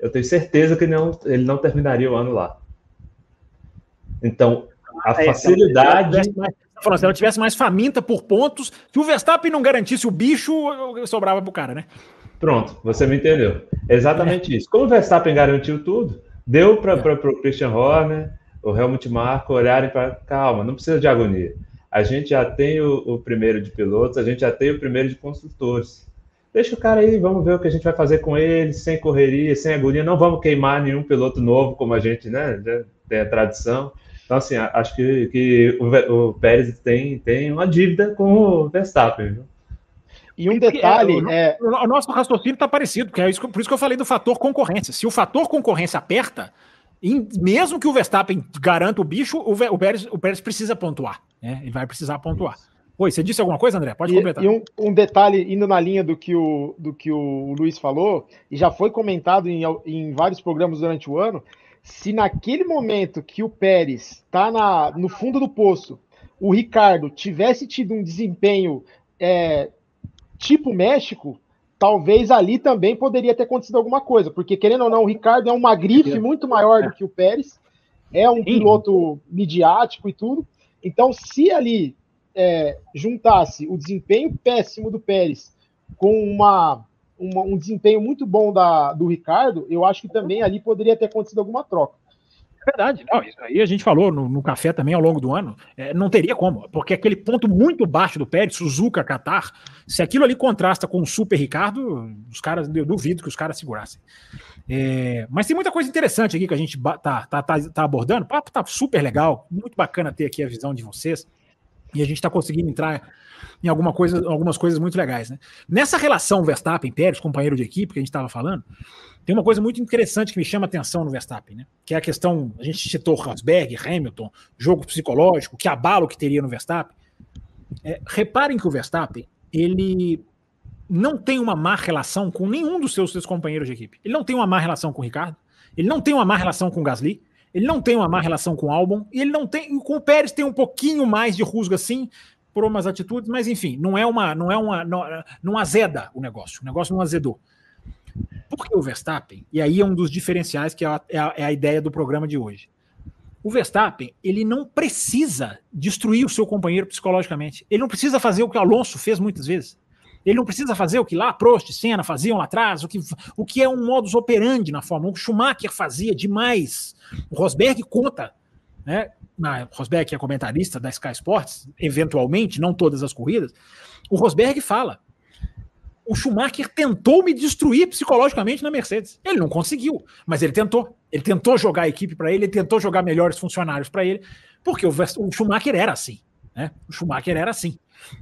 eu tenho certeza que não, ele não terminaria o ano lá. Então, a é, facilidade. Falando, se ela tivesse mais faminta por pontos, se o Verstappen não garantisse o bicho, sobrava pro cara, né? Pronto, você me entendeu. Exatamente é. isso. Como o Verstappen garantiu tudo, deu para é. o Christian Horner, o Helmut Marko olharem para. Calma, não precisa de agonia. A gente já tem o, o, primeiro de pilotos, a gente já tem o primeiro de construtores. Deixa o cara aí, vamos ver o que a gente vai fazer com ele, sem correria, sem agonia. Não vamos queimar nenhum piloto novo, como a gente né, tem a tradição. Então, assim, acho que, que o, o Pérez tem, tem uma dívida com o Verstappen. Viu? E um detalhe é, o, o nosso raciocínio está parecido, que é isso, por isso que eu falei do fator concorrência. Se o fator concorrência aperta, mesmo que o Verstappen garanta o bicho, o, o, Pérez, o Pérez precisa pontuar. Né? Ele vai precisar pontuar. Oi, você disse alguma coisa, André? Pode e, completar. E um, um, detalhe, indo na linha do que o, do que o Luiz falou, e já foi comentado em, em vários programas durante o ano, se naquele momento que o Pérez está no fundo do poço, o Ricardo tivesse tido um desempenho é, tipo México, talvez ali também poderia ter acontecido alguma coisa, porque querendo ou não, o Ricardo é uma grife muito maior do que o Pérez, é um piloto midiático e tudo. Então, se ali é, juntasse o desempenho péssimo do Pérez com uma uma, um desempenho muito bom da, do Ricardo, eu acho que também ali poderia ter acontecido alguma troca. Verdade, não, isso aí a gente falou no, no café também ao longo do ano, é, não teria como, porque aquele ponto muito baixo do Pérez, Suzuka, Qatar, se aquilo ali contrasta com o Super Ricardo, os caras, eu duvido que os caras segurassem. É, mas tem muita coisa interessante aqui que a gente tá, tá, tá, tá abordando, o papo tá super legal, muito bacana ter aqui a visão de vocês, e a gente está conseguindo entrar em alguma coisa, algumas coisas muito legais. Né? Nessa relação Verstappen-Pérez, companheiro de equipe que a gente estava falando, tem uma coisa muito interessante que me chama a atenção no Verstappen, né? que é a questão, a gente citou Rosberg, Hamilton, jogo psicológico, que abalo que teria no Verstappen. É, reparem que o Verstappen, ele não tem uma má relação com nenhum dos seus, seus companheiros de equipe. Ele não tem uma má relação com o Ricardo, ele não tem uma má relação com o Gasly, ele não tem uma má relação com o Albon, e ele não tem. Com o Pérez tem um pouquinho mais de rusga, sim, por umas atitudes, mas enfim, não é uma, não é uma, não, não azeda o negócio, o negócio não azedou. Porque o Verstappen, e aí é um dos diferenciais que é a, é a, é a ideia do programa de hoje. O Verstappen, ele não precisa destruir o seu companheiro psicologicamente. Ele não precisa fazer o que o Alonso fez muitas vezes. Ele não precisa fazer o que lá Prost e Senna faziam lá atrás, o que, o que é um modus operandi na Fórmula 1. O Schumacher fazia demais. O Rosberg conta né? Na, Rosberg, é comentarista da Sky Sports, eventualmente, não todas as corridas, o Rosberg fala: o Schumacher tentou me destruir psicologicamente na Mercedes. Ele não conseguiu, mas ele tentou. Ele tentou jogar a equipe para ele, ele tentou jogar melhores funcionários para ele, porque o, o, Schumacher era assim. Né? O Schumacher era assim.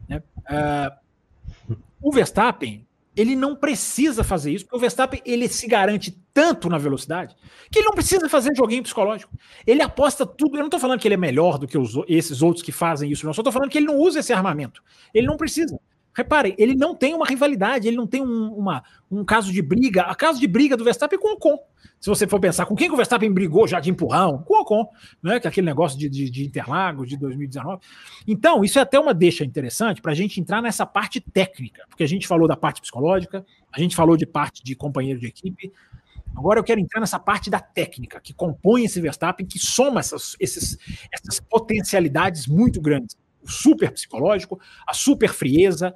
Né? Uh, o Verstappen ele não precisa fazer isso, porque o Verstappen ele se garante tanto na velocidade que ele não precisa fazer joguinho psicológico. Ele aposta tudo. Eu não estou falando que ele é melhor do que os, esses outros que fazem isso, não. Só estou falando que ele não usa esse armamento. Ele não precisa. Reparem, ele não tem uma rivalidade, ele não tem um, uma, um caso de briga. A caso de briga do Verstappen é com o Ocon. Se você for pensar com quem que o Verstappen brigou já de empurrão, com o Ocon, né? que é aquele negócio de, de, de Interlagos de 2019. Então, isso é até uma deixa interessante para a gente entrar nessa parte técnica, porque a gente falou da parte psicológica, a gente falou de parte de companheiro de equipe. Agora eu quero entrar nessa parte da técnica, que compõe esse Verstappen, que soma essas, esses, essas potencialidades muito grandes super psicológico, a super frieza,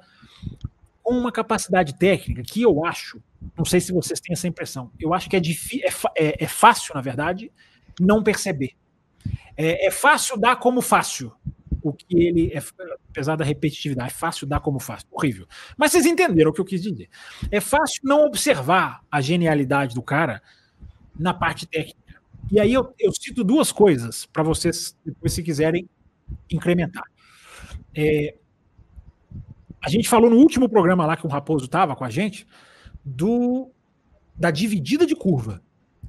com uma capacidade técnica que eu acho, não sei se vocês têm essa impressão, eu acho que é, é, é, é fácil, na verdade, não perceber. É, é, fácil dar como fácil. O que ele, é, apesar da repetitividade, é fácil dar como fácil. Horrível. Mas vocês entenderam o que eu quis dizer. É fácil não observar a genialidade do cara na parte técnica. E aí eu, eu cito duas coisas para vocês, depois, se quiserem incrementar. É, a gente falou no último programa lá que o Raposo estava com a gente do da dividida de curva,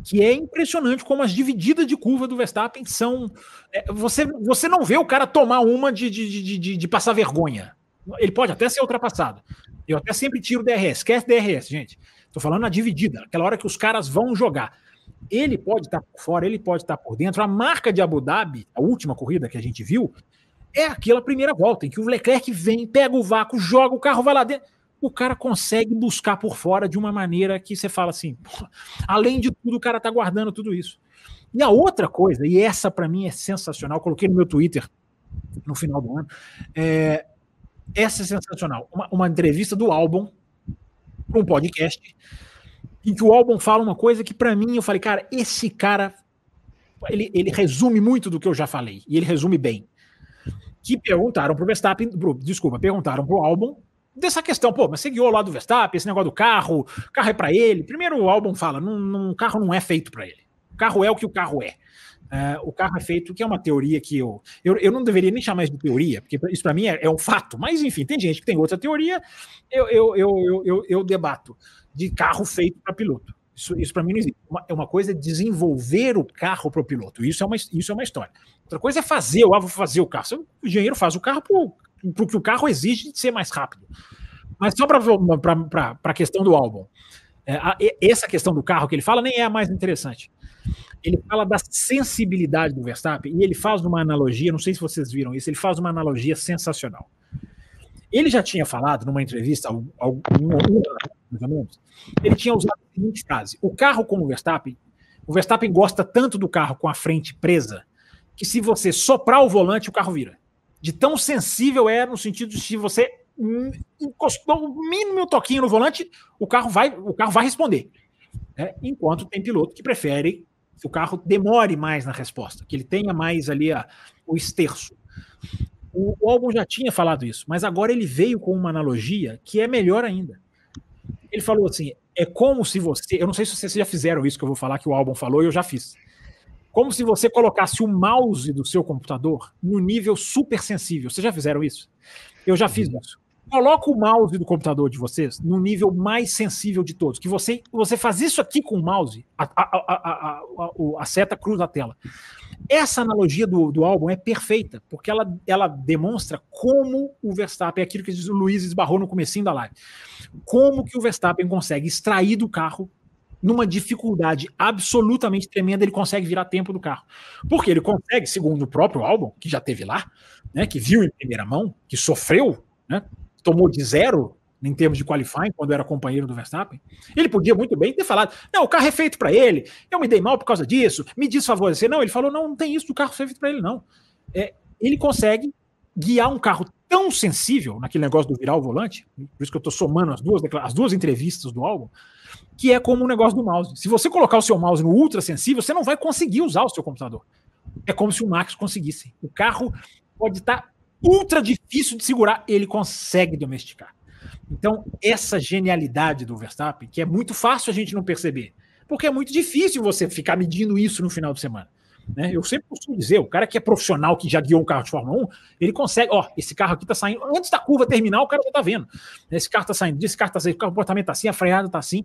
que é impressionante como as divididas de curva do Verstappen são. É, você, você não vê o cara tomar uma de, de, de, de, de passar vergonha. Ele pode até ser ultrapassado. Eu até sempre tiro DRS. Esquece DRS, gente. Estou falando na dividida, aquela hora que os caras vão jogar. Ele pode estar por fora, ele pode estar por dentro. A marca de Abu Dhabi, a última corrida que a gente viu, é aquela primeira volta em que o Leclerc vem, pega o vácuo, joga o carro, vai lá dentro. O cara consegue buscar por fora de uma maneira que você fala assim, além de tudo, o cara tá guardando tudo isso. E a outra coisa, e essa para mim é sensacional, coloquei no meu Twitter no final do ano, é, essa é sensacional. Uma, uma entrevista do álbum um podcast em que o álbum fala uma coisa que para mim eu falei, cara, esse cara ele, ele resume muito do que eu já falei e ele resume bem. Que perguntaram pro Verstappen, pro, desculpa, perguntaram pro álbum dessa questão, pô, mas você guiou lá do Verstappen, esse negócio do carro, carro é para ele. Primeiro o álbum fala, não, carro não é feito para ele. O carro é o que o carro é. Uh, o carro é feito, que é uma teoria que eu, eu, eu não deveria nem chamar de teoria, porque isso para mim é, é, um fato, mas enfim, tem gente que tem outra teoria, eu, eu, eu, eu, eu debato de carro feito para piloto. Isso, isso para mim não existe. Uma, é uma coisa desenvolver o carro para o piloto, isso é, uma, isso é uma história. Outra coisa é fazer, eu ah, vou fazer o carro. O engenheiro faz o carro para o que o carro exige de ser mais rápido. Mas só para a questão do álbum. É, a, essa questão do carro que ele fala nem é a mais interessante ele fala da sensibilidade do Verstappen e ele faz uma analogia, não sei se vocês viram isso, ele faz uma analogia sensacional. Ele já tinha falado numa entrevista, algum, menos, ele tinha usado a seguinte frase: o carro como o Verstappen, o Verstappen gosta tanto do carro com a frente presa que se você soprar o volante, o carro vira. De tão sensível é no sentido de se você encostou o mínimo toquinho no volante, o carro vai, o carro vai responder. É, enquanto tem piloto que prefere que o carro demore mais na resposta, que ele tenha mais ali a, o esterço. O, o álbum já tinha falado isso, mas agora ele veio com uma analogia que é melhor ainda. Ele falou assim: é como se você. Eu não sei se vocês já fizeram isso que eu vou falar, que o álbum falou, e eu já fiz. Como se você colocasse o mouse do seu computador no nível super sensível. Vocês já fizeram isso? Eu já fiz isso. Coloca o mouse do computador de vocês no nível mais sensível de todos. Que você, você faz isso aqui com o mouse, a, a, a, a, seta cruza a tela. Essa analogia do, do álbum é perfeita, porque ela, ela demonstra como o Verstappen, é aquilo que o Luiz esbarrou no comecinho da live, como que o Verstappen consegue extrair do carro numa dificuldade absolutamente tremenda, ele consegue virar tempo do carro. Porque ele consegue, segundo o próprio álbum, que já teve lá, né, que viu em primeira mão, que sofreu, né, tomou de zero em termos de qualifying, quando era companheiro do Verstappen, ele podia muito bem ter falado: não, o carro é feito para ele, eu me dei mal por causa disso, me desfavorecer. Não, ele falou: não, não tem isso do carro ser feito para ele, não. É, ele consegue guiar um carro tão sensível naquele negócio do virar o volante, por isso que eu estou somando as duas, as duas entrevistas do álbum, que é como o um negócio do mouse. Se você colocar o seu mouse no ultra sensível, você não vai conseguir usar o seu computador. É como se o Max conseguisse. O carro pode estar tá ultra difícil de segurar, ele consegue domesticar. Então, essa genialidade do Verstappen, que é muito fácil a gente não perceber, porque é muito difícil você ficar medindo isso no final de semana. Né? Eu sempre costumo dizer, o cara que é profissional, que já guiou um carro de Fórmula 1, ele consegue, ó, esse carro aqui tá saindo, antes da curva terminar, o cara já tá vendo. Esse carro tá saindo esse carro tá saindo, o comportamento tá assim, a freada tá assim.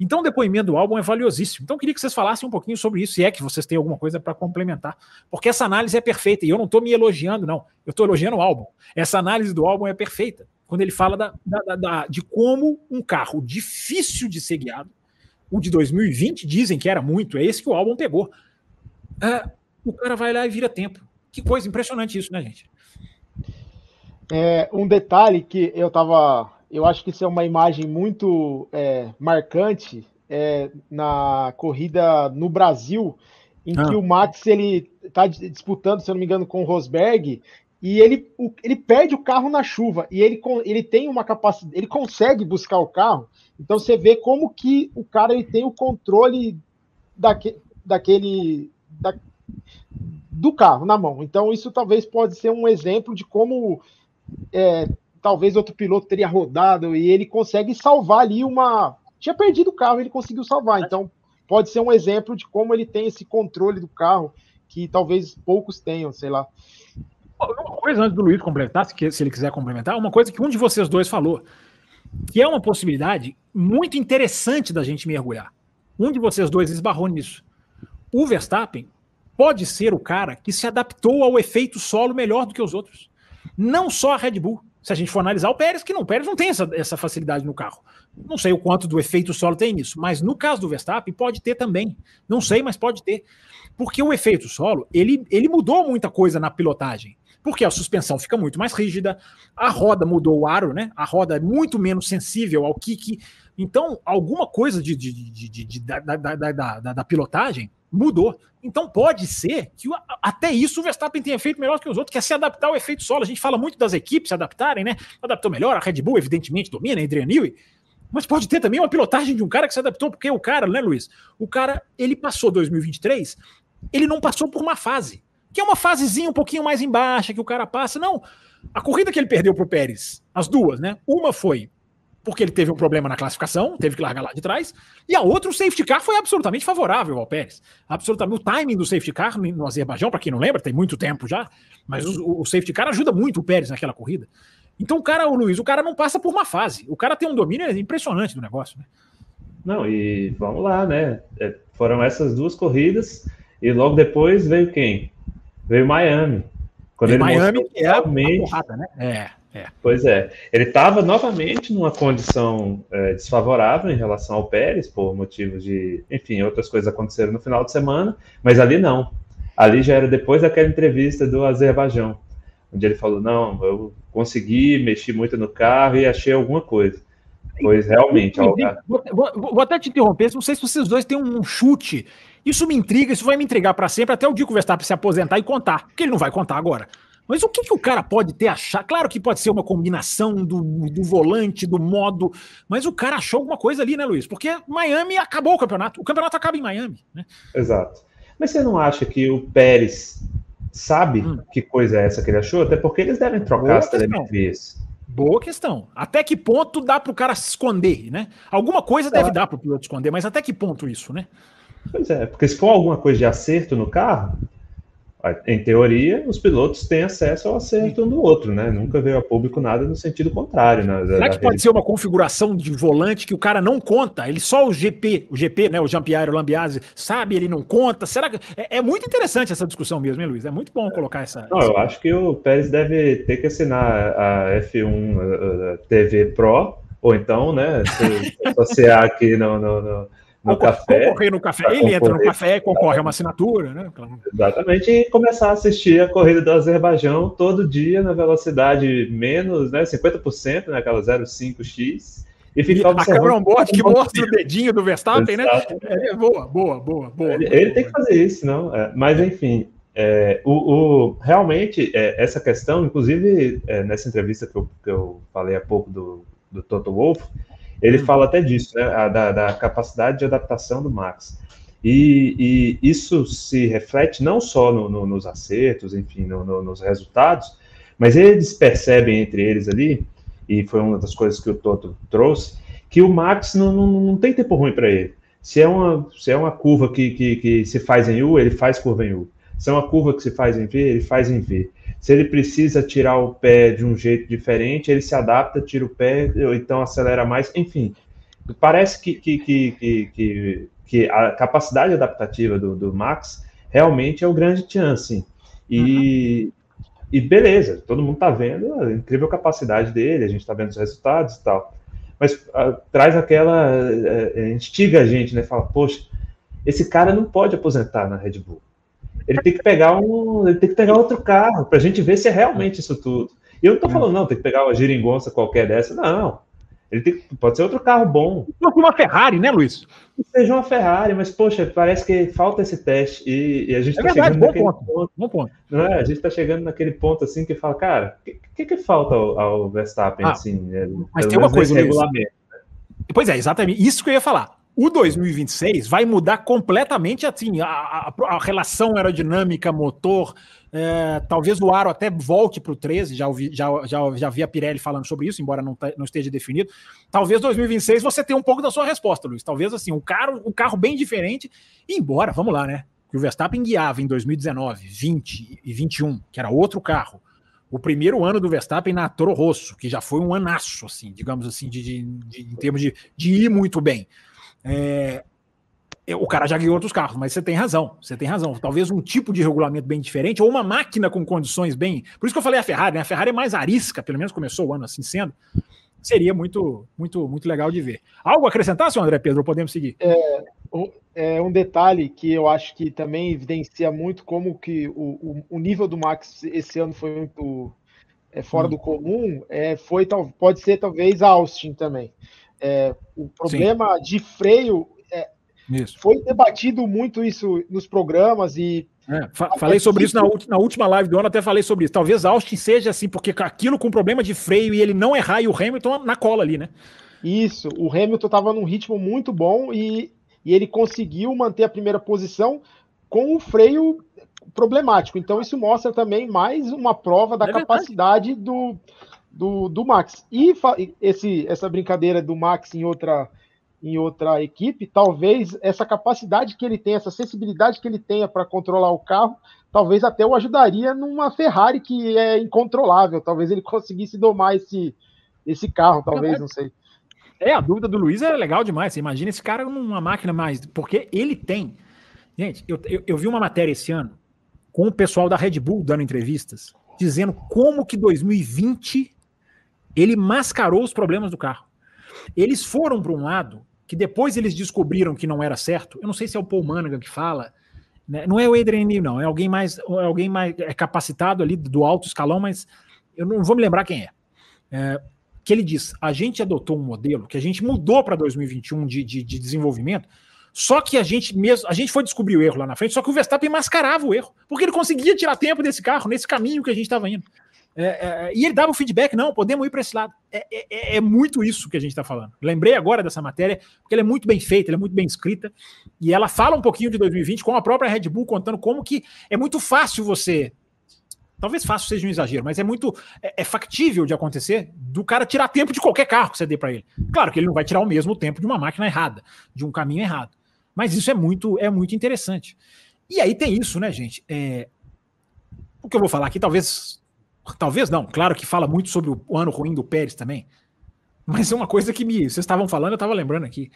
Então, o depoimento do álbum é valiosíssimo. Então, eu queria que vocês falassem um pouquinho sobre isso, se é que vocês têm alguma coisa para complementar. Porque essa análise é perfeita, e eu não estou me elogiando, não. Eu estou elogiando o álbum. Essa análise do álbum é perfeita. Quando ele fala da, da, da, de como um carro difícil de ser guiado, o de 2020 dizem que era muito, é esse que o álbum pegou. É, o cara vai lá e vira tempo. Que coisa impressionante isso, né, gente? É, um detalhe que eu estava eu acho que isso é uma imagem muito é, marcante é, na corrida no Brasil, em ah. que o Max ele está disputando, se eu não me engano, com o Rosberg e ele, o, ele perde o carro na chuva e ele, ele tem uma capacidade, ele consegue buscar o carro. Então você vê como que o cara ele tem o controle daque, daquele da, do carro na mão. Então isso talvez pode ser um exemplo de como é, talvez outro piloto teria rodado e ele consegue salvar ali uma. Tinha perdido o carro, ele conseguiu salvar. Então, pode ser um exemplo de como ele tem esse controle do carro que talvez poucos tenham, sei lá. Uma coisa antes do Luiz completar, se, se ele quiser complementar, uma coisa que um de vocês dois falou, que é uma possibilidade muito interessante da gente mergulhar. Um de vocês dois esbarrou nisso. O Verstappen pode ser o cara que se adaptou ao efeito solo melhor do que os outros. Não só a Red Bull. Se a gente for analisar o Pérez, que não, o Pérez não tem essa, essa facilidade no carro. Não sei o quanto do efeito solo tem nisso, mas no caso do Verstappen pode ter também. Não sei, mas pode ter. Porque o efeito solo, ele, ele mudou muita coisa na pilotagem. Porque a suspensão fica muito mais rígida, a roda mudou o aro, né? A roda é muito menos sensível ao kick. Então, alguma coisa de, de, de, de da, da, da, da, pilotagem mudou. Então pode ser que até isso o Verstappen tenha feito melhor que os outros, que é se adaptar ao efeito solo. A gente fala muito das equipes se adaptarem, né? Adaptou melhor, a Red Bull evidentemente domina, a Adrian Newey, mas pode ter também uma pilotagem de um cara que se adaptou, porque o cara, né, Luiz? O cara, ele passou 2023, ele não passou por uma fase, que é uma fasezinha um pouquinho mais embaixo, que o cara passa. Não, a corrida que ele perdeu pro Pérez, as duas, né? Uma foi porque ele teve um problema na classificação, teve que largar lá de trás, e a outra, o safety car foi absolutamente favorável ao Pérez. Absolutamente. O timing do safety car no Azerbaijão, para quem não lembra, tem muito tempo já, mas o, o, safety car ajuda muito o Pérez naquela corrida. Então, o cara, o Luiz, o cara não passa por uma fase. O cara tem um domínio impressionante do negócio, né? Não, e vamos lá, né? É, foram essas duas corridas, e logo depois veio quem? Veio Miami. Quando ele Miami é a, a porrada, né? É. É. Pois é. Ele estava novamente numa condição é, desfavorável em relação ao Pérez, por motivos de. Enfim, outras coisas aconteceram no final de semana, mas ali não. Ali já era depois daquela entrevista do Azerbaijão, onde ele falou: não, eu consegui, mexi muito no carro e achei alguma coisa. Pois realmente. Vou, vou, vou, até te interromper, não sei se vocês dois têm um chute. Isso me intriga, isso vai me intrigar para sempre, até o dia que o Verstappen se aposentar e contar, porque ele não vai contar agora. Mas o que, que o cara pode ter achado? Claro que pode ser uma combinação do, do volante, do modo, mas o cara achou alguma coisa ali, né, Luiz? Porque Miami acabou o campeonato. O campeonato acaba em Miami. Né? Exato. Mas você não acha que o Pérez sabe hum. que coisa é essa que ele achou? Até porque eles devem trocar as telemetrias. Boa questão. Até que ponto dá para o cara se esconder, né? Alguma coisa é. deve dar para o piloto esconder, mas até que ponto isso, né? Pois é, porque se for alguma coisa de acerto no carro, em teoria, os pilotos têm acesso ao acerto um do outro, né? Nunca veio a público nada no sentido contrário. Né? Será que pode ser uma configuração de volante que o cara não conta? Ele só o GP, o GP, né? O Jean-Pierre Lambiase, sabe, ele não conta. Será que. É, é, muito interessante essa discussão mesmo, hein, Luiz? É muito bom colocar essa. Não, eu acho que o Pérez deve ter que assinar a F1 TV Pro, ou então, né? Se associar aqui no, no, no no café. Concorrer no café. Ele entra no café, concorre a uma assinatura, né? Exatamente, e começar a assistir a corrida do Azerbaijão todo dia na velocidade menos, né? 50%, né? Aquela 0,5x. E ficar A câmera on-board que mostra o dedinho do Verstappen, né? É, boa, boa, boa, boa. Ele, ele tem que fazer isso, não? É, mas, enfim, é, o, o, realmente, é, essa questão, inclusive, é, nessa entrevista que eu, que eu falei há pouco do, do Toto Wolff, ele hum. fala até disso, né, a, da, da, capacidade de adaptação do Max. E, e isso se reflete não só no, no, nos acertos, enfim, no, nos resultados, mas eles percebem entre eles ali, e foi uma das coisas que o Toto trouxe, que o Max não, não, não tem tempo ruim para ele. Se é uma, se é uma curva que, que, que se faz em U, ele faz curva em U. Se é uma curva que se faz em V, ele faz em V. Se ele precisa tirar o pé de um jeito diferente, ele se adapta, tira o pé, ou então acelera mais, enfim. Parece que, que, que, que, que a capacidade adaptativa do, do Max realmente é o grande chance. E, uhum. e beleza, todo mundo está vendo a incrível capacidade dele, a gente está vendo os resultados e tal. Mas uh, traz aquela. Uh, instiga a gente, né? Fala, poxa, esse cara não pode aposentar na Red Bull. Ele tem que pegar um, ele tem que pegar outro carro para a gente ver se é realmente isso tudo. E eu não estou falando, não, tem que pegar uma geringonça qualquer dessa, não. Ele tem, pode ser outro carro bom. Uma Ferrari, né, Luiz? Seja uma Ferrari, mas, poxa, parece que falta esse teste. E, e a gente está é chegando bom naquele ponto, ponto, Bom ponto. Não é? A gente está chegando naquele ponto assim que fala, cara, o que, que, que, falta ao, ao Verstappen, ah, assim? É, mas tem uma coisa, regulamento. Né? Pois é, exatamente. Isso que eu ia falar. O 2026 vai mudar completamente assim, a, a, a relação aerodinâmica, motor. É, talvez o aro até volte para o 13, já, ouvi, já, já, já vi a Pirelli falando sobre isso, embora não, não esteja definido. Talvez 2026 você tenha um pouco da sua resposta, Luiz. Talvez assim, um carro, um carro bem diferente. Embora, vamos lá, né? O Verstappen guiava em 2019, 20 e 21, que era outro carro. O primeiro ano do Verstappen na Toro Rosso, que já foi um anaço, assim, digamos assim, de, de, de em termos de, de ir muito bem. É, o cara já guiou outros carros, mas você tem razão, você tem razão. Talvez um tipo de regulamento bem diferente, ou uma máquina com condições bem. Por isso que eu falei a Ferrari, né? A Ferrari é mais arisca, pelo menos começou o ano assim sendo. Seria muito, muito, muito legal de ver. Algo a acrescentar, senhor André Pedro? Podemos seguir? É, um, é um detalhe que eu acho que também evidencia muito como que o, o, o nível do Max esse ano foi muito é, fora hum. do comum. É, foi, pode ser talvez Austin também. É, o problema Sim. de freio isso. Foi debatido muito isso nos programas e. É, fa falei sobre isso na, na, última live do ano, até falei sobre isso. Talvez Austin seja assim, porque aquilo com problema de freio e ele não errar e o Hamilton na cola ali, né? Isso, o Hamilton estava num ritmo muito bom e, e ele conseguiu manter a primeira posição com o freio problemático. Então, isso mostra também mais uma prova da é capacidade do, do, do Max. E esse, essa brincadeira do Max em outra em outra equipe, talvez essa capacidade que ele tem, essa sensibilidade que ele tenha para controlar o carro, talvez até o ajudaria numa Ferrari que é incontrolável. Talvez ele conseguisse domar esse, esse carro, talvez, não sei. É, a dúvida do Luiz é legal demais. Você imagina esse cara numa máquina mais. Porque ele tem. Gente, eu, eu, eu vi uma matéria esse ano com o pessoal da Red Bull dando entrevistas, dizendo como que 2020 ele mascarou os problemas do carro. Eles foram para um lado que depois eles descobriram que não era certo. Eu não sei se é o Paul Managa que fala, né? não é o Adrian Newey, não, é alguém mais, é alguém mais é capacitado ali do alto escalão, mas eu não vou me lembrar quem é. é que ele diz: a gente adotou um modelo que a gente mudou para 2021 de, de, de desenvolvimento. Só que a gente mesmo, a gente foi descobrir o erro lá na frente, só que o Verstappen mascarava o erro, porque ele conseguia tirar tempo desse carro nesse caminho que a gente estava indo. É, é, e ele dava o feedback, não, podemos ir para esse lado. É, é, é, é, muito isso que a gente está falando. Lembrei agora dessa matéria, porque ela é muito bem feita, ela é muito bem escrita, e ela fala um pouquinho de 2020 com a própria Red Bull, contando como que é muito fácil você. Talvez fácil seja um exagero, mas é muito. É, é factível de acontecer do cara tirar tempo de qualquer carro que você dê para ele. Claro que ele não vai tirar o mesmo tempo de uma máquina errada, de um caminho errado. Mas isso é muito, é muito interessante. E aí tem isso, né, gente? É, o que eu vou falar aqui, talvez Talvez não, claro que fala muito sobre o ano ruim do Pérez também. Mas é uma coisa que me, vocês estavam falando, eu estava lembrando aqui.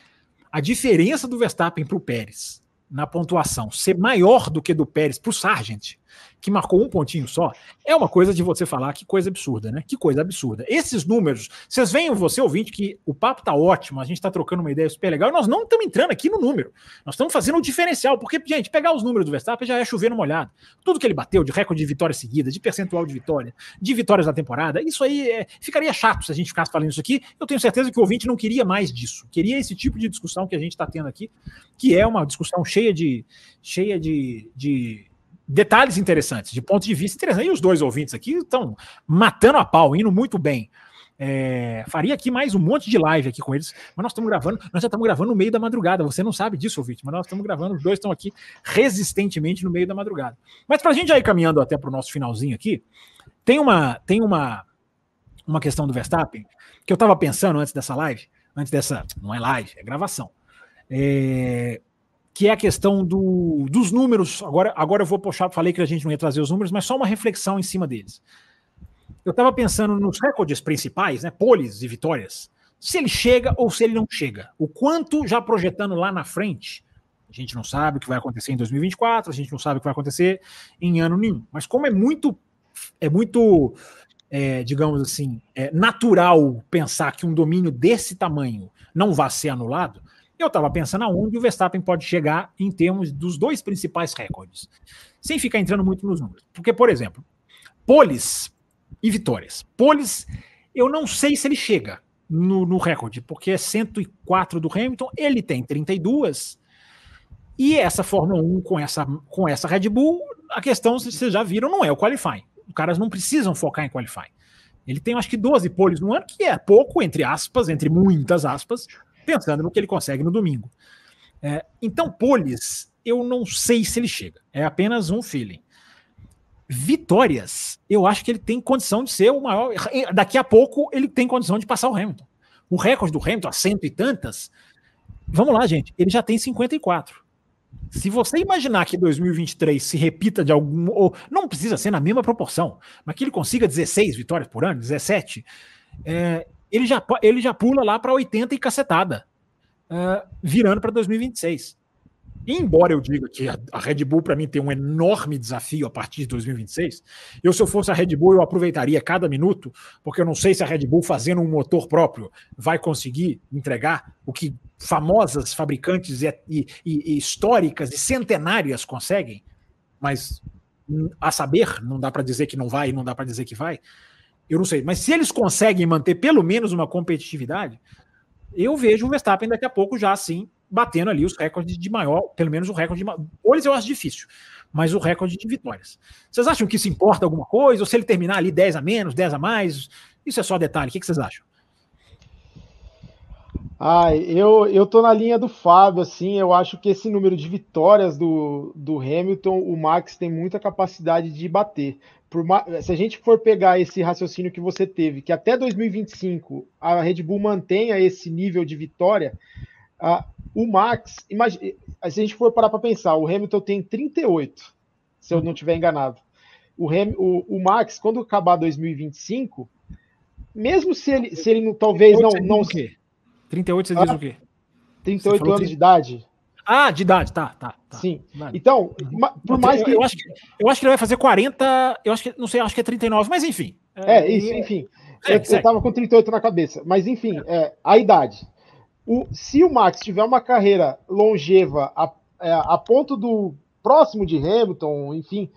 A diferença do Verstappen para o Pérez na pontuação ser maior do que do Pérez para o Sargent que marcou um pontinho só, é uma coisa de você falar que coisa absurda, né? Que coisa absurda. Esses números, vocês veem, você ouvinte, que o papo tá ótimo, a gente tá trocando uma ideia super legal, e nós não estamos entrando aqui no número. Nós estamos fazendo o diferencial, porque, gente, pegar os números do Verstappen já é chover no molhado. Tudo que ele bateu de recorde de vitórias seguidas, de percentual de vitória, de vitórias na temporada, isso aí é, ficaria chato se a gente ficasse falando isso aqui. Eu tenho certeza que o ouvinte não queria mais disso. Queria esse tipo de discussão que a gente está tendo aqui, que é uma discussão cheia de cheia de, de detalhes interessantes, de ponto de vista interessante. E os dois ouvintes aqui estão matando a pau, indo muito bem. É, faria aqui mais um monte de live aqui com eles, mas nós estamos gravando, nós já estamos gravando no meio da madrugada. Você não sabe disso, ouvinte, mas nós estamos gravando, os dois estão aqui resistentemente no meio da madrugada. Mas para a gente já ir caminhando até para o nosso finalzinho aqui, tem uma tem uma uma questão do Verstappen que eu estava pensando antes dessa live, antes dessa, não é live, é gravação. É, que é a questão do, dos números. Agora, agora eu vou puxar, falei que a gente não ia trazer os números, mas só uma reflexão em cima deles. Eu estava pensando nos recordes principais, né, poles e vitórias, se ele chega ou se ele não chega. O quanto já projetando lá na frente, a gente não sabe o que vai acontecer em 2024, a gente não sabe o que vai acontecer em ano nenhum. Mas como é muito, é muito, é, digamos assim, é natural pensar que um domínio desse tamanho não vai ser anulado, eu estava pensando aonde o Verstappen pode chegar em termos dos dois principais recordes, sem ficar entrando muito nos números. Porque, por exemplo, poles e vitórias. Poles, eu não sei se ele chega no, no recorde, porque é 104 do Hamilton, ele tem 32. E essa Fórmula 1 com essa, com essa Red Bull, a questão, vocês já viram, não é o qualifying. Os caras não precisam focar em qualifying. Ele tem acho que 12 poles no ano, que é pouco, entre aspas, entre muitas aspas, pensando no que ele consegue no domingo. É, então, Poles, eu não sei se ele chega. É apenas um feeling. Vitórias, eu acho que ele tem condição de ser o maior. Daqui a pouco ele tem condição de passar o Hamilton. O recorde do Hamilton, a cento e tantas. Vamos lá, gente. Ele já tem 54. Se você imaginar que 2023 se repita de algum. Ou não precisa ser na mesma proporção, mas que ele consiga 16 vitórias por ano, 17, é, ele já, ele já pula lá para 80 e cacetada, uh, virando para 2026. embora eu diga que a Red Bull para mim tem um enorme desafio a partir de 2026, eu se eu fosse a Red Bull eu aproveitaria cada minuto, porque eu não sei se a Red Bull fazendo um motor próprio vai conseguir entregar o que famosas fabricantes e, e, e históricas e centenárias conseguem, mas a saber, não dá para dizer que não vai, não dá para dizer que vai. Eu não sei, mas se eles conseguem manter pelo menos uma competitividade, eu vejo o Verstappen daqui a pouco já assim batendo ali os recordes de maior, pelo menos o recorde de Olhos eu acho difícil, mas o recorde de vitórias. Vocês acham que isso importa alguma coisa? Ou se ele terminar ali 10 a menos, 10 a mais? Isso é só detalhe. O que vocês acham? Ah, eu, eu tô na linha do Fábio, assim, eu acho que esse número de vitórias do, do Hamilton, o Max tem muita capacidade de bater. Por, se a gente for pegar esse raciocínio que você teve, que até 2025 a Red Bull mantenha esse nível de vitória, a, o Max, imagina, se a gente for parar para pensar, o Hamilton tem 38, se eu não estiver enganado. O, Ham, o, o, Max, quando acabar 2025, mesmo se ele, se ele talvez não. não o quê? 38 você diz o quê? 38 anos 30... de idade. Ah, de idade, tá, tá. tá. Sim. Então, por mais que. Eu acho que, eu acho que ele vai fazer 40, eu acho que, não sei, acho que é 39, mas enfim. É, é isso, enfim. É, eu, eu tava com 38 na cabeça, mas enfim, é, a idade. O, se o Max tiver uma carreira longeva a, é, a ponto do próximo de Hamilton, enfim,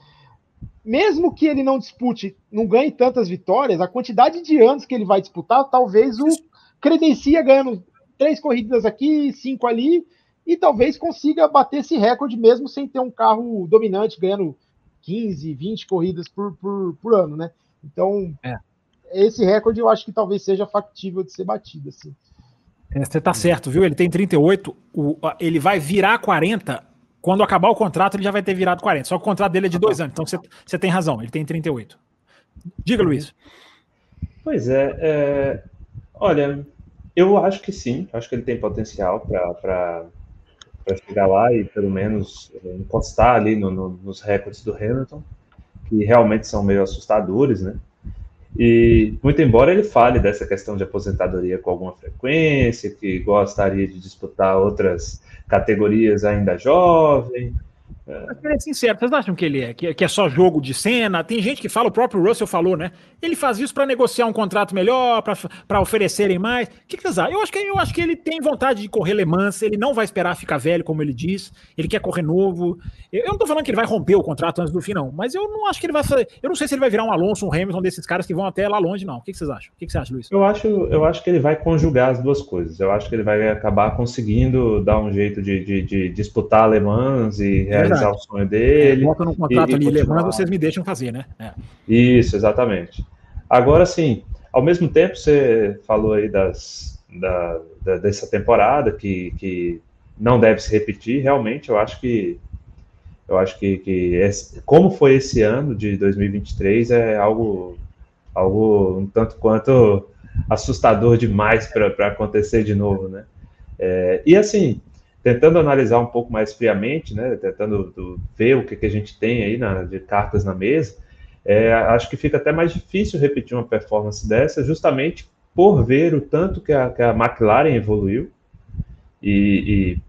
mesmo que ele não dispute, não ganhe tantas vitórias, a quantidade de anos que ele vai disputar, talvez o credencia ganhando três corridas aqui, cinco ali, e talvez consiga bater esse recorde mesmo sem ter um carro dominante, ganhando 15, 20 corridas por, por, por ano, né? Então, é. esse recorde eu acho que talvez seja factível de ser batido, assim. É, você tá certo, viu? Ele tem 38, o, ele vai virar 40. Quando acabar o contrato, ele já vai ter virado 40. Só que o contrato dele é de dois anos. Então você, você tem razão, ele tem 38. Diga, Luiz. Pois é, é olha, eu acho que sim. Acho que ele tem potencial para chegar lá e pelo menos encostar ali no, no, nos recordes do Hamilton, que realmente são meio assustadores, né? E, muito embora ele fale dessa questão de aposentadoria com alguma frequência, que gostaria de disputar outras categorias ainda jovem, mas pra ser sincero, vocês acham que ele é? Que, que, é só jogo de cena? Tem gente que fala, o próprio Russell falou, né? Ele faz isso para negociar um contrato melhor, para oferecerem mais. O que, que vocês acham? Eu acho que, eu acho que ele tem vontade de correr Le Mans, ele não vai esperar ficar velho, como ele diz. Ele quer correr novo. Eu, eu não tô falando que ele vai romper o contrato antes do fim, não. Mas eu não acho que ele vai fazer. Eu não sei se ele vai virar um Alonso, um Hamilton desses caras que vão até lá longe, não. O que, que vocês acham? O que, que você acha, Luiz? Eu acho, eu acho que ele vai conjugar as duas coisas. Eu acho que ele vai acabar conseguindo dar um jeito de, de, de disputar Le Mans e realizar o sonho dele. É, bota no contrato e, ali, Leman, vocês me deixam fazer, né? É. Isso, exatamente. Agora, sim, ao mesmo tempo, você falou aí das, da, da, dessa temporada que, que não deve se repetir, realmente, eu acho que eu acho que, que esse, como foi esse ano de 2023 é algo, algo um tanto quanto assustador demais para acontecer de novo, né? É, e assim, tentando analisar um pouco mais friamente, né, tentando do, ver o que, que a gente tem aí na, de cartas na mesa, é, acho que fica até mais difícil repetir uma performance dessa, justamente por ver o tanto que a, que a McLaren evoluiu e, e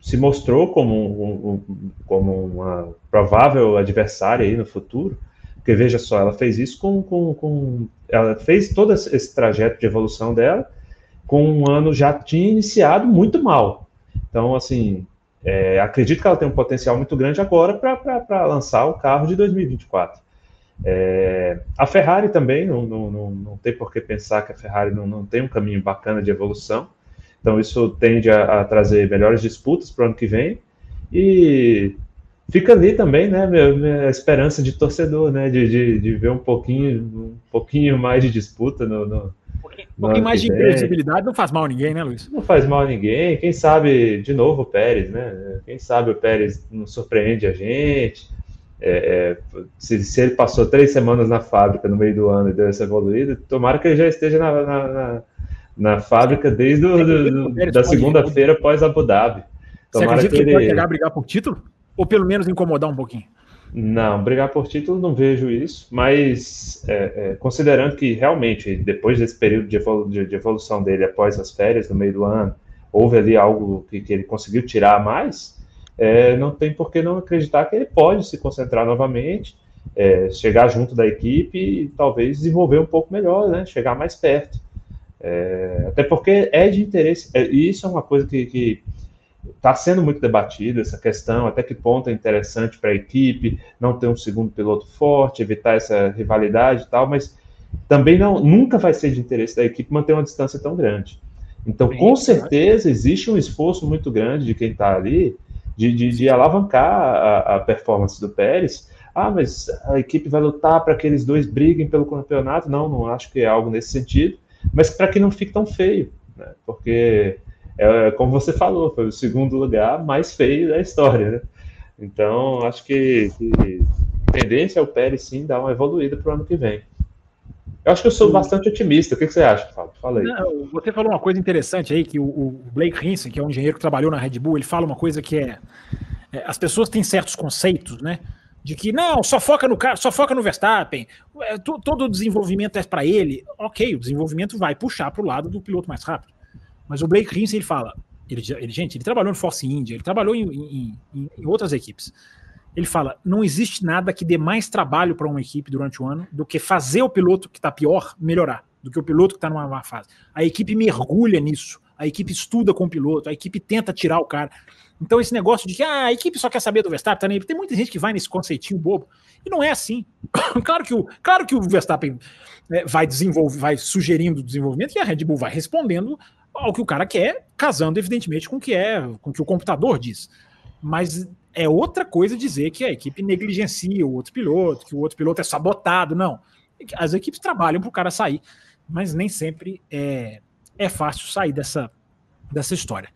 se mostrou como, um, um, como uma provável adversária aí no futuro, porque veja só, ela fez isso com, com, com ela fez todo esse trajeto de evolução dela com um ano já tinha iniciado muito mal, então, assim, é, acredito que ela tem um potencial muito grande agora para lançar o carro de 2024. É, a Ferrari também, não, não, não, não, tem por que pensar que a Ferrari não, não tem um caminho bacana de evolução. Então, isso tende a, a trazer melhores disputas para o ano que vem. E fica ali também, né, minha, minha esperança de torcedor, né, de, de, de, ver um pouquinho, um pouquinho mais de disputa no, no um pouquinho mais de imprevisibilidade não faz mal a ninguém, né, Luiz? Não faz mal a ninguém. Quem sabe, de novo, o Pérez, né? Quem sabe o Pérez não surpreende a gente. É, é, se, se, ele passou três semanas na fábrica no meio do ano e deu essa evoluída, tomara que ele já esteja na, na, na, na fábrica desde do, do, da segunda-feira pós Abu Dhabi. Tomara Você acredita que ele, que ele pode chegar a brigar por título? Ou pelo menos incomodar um pouquinho? Não, brigar por título não vejo isso, mas é, é, considerando que realmente, depois desse período de, evolu de, de, evolução dele após as férias no meio do ano, houve ali algo que, que ele conseguiu tirar mais, é, não tem por que não acreditar que ele pode se concentrar novamente, é, chegar junto da equipe e talvez desenvolver um pouco melhor, né? chegar mais perto. É, até porque é de interesse, é, e isso é uma coisa que está sendo muito debatida, essa questão, até que ponto é interessante para a equipe não ter um segundo piloto forte, evitar essa rivalidade e tal, mas também não, nunca vai ser de interesse da equipe manter uma distância tão grande. Então, Sim, com certeza, existe um esforço muito grande de quem está ali de, de, de, alavancar a, a, performance do Pérez. Ah, mas a equipe vai lutar para que eles dois briguem pelo campeonato? Não, não acho que é algo nesse sentido, mas para que não fique tão feio, né? porque, é, como você falou, foi o segundo lugar mais feio da história. Né? Então, acho que, que tendência é o Pérez sim dar uma evoluída para o ano que vem. Eu acho que eu sou bastante otimista. O que, você acha, Fábio? Fala aí. Não, você falou uma coisa interessante aí, que o, o Blake Hinson, que é um engenheiro que trabalhou na Red Bull, ele fala uma coisa que é, é as pessoas têm certos conceitos, né? De que não, só foca no cara, só foca no Verstappen, é, todo o desenvolvimento é para ele. Ok, o desenvolvimento vai puxar para o lado do piloto mais rápido. Mas o Blake Hinson ele fala, ele, ele, gente, ele trabalhou no Force India, ele trabalhou em, em, em, em outras equipes ele fala: não existe nada que dê mais trabalho para uma equipe durante o ano do que fazer o piloto que está pior melhorar, do que o piloto que está numa má fase. A equipe mergulha nisso, a equipe estuda com o piloto, a equipe tenta tirar o cara. Então, esse negócio de que ah, a equipe só quer saber do Verstappen, tá tem muita gente que vai nesse conceitinho bobo. E não é assim. claro, que o, claro que o Verstappen é, vai desenvolver, vai sugerindo o desenvolvimento e a Red Bull vai respondendo ao que o cara quer, casando, evidentemente, com o que é, com o que o computador diz. Mas é outra coisa dizer que a equipe negligencia o outro piloto, que o outro piloto é sabotado. Não. As equipes trabalham para o cara sair, mas nem sempre é, é fácil sair dessa, dessa história.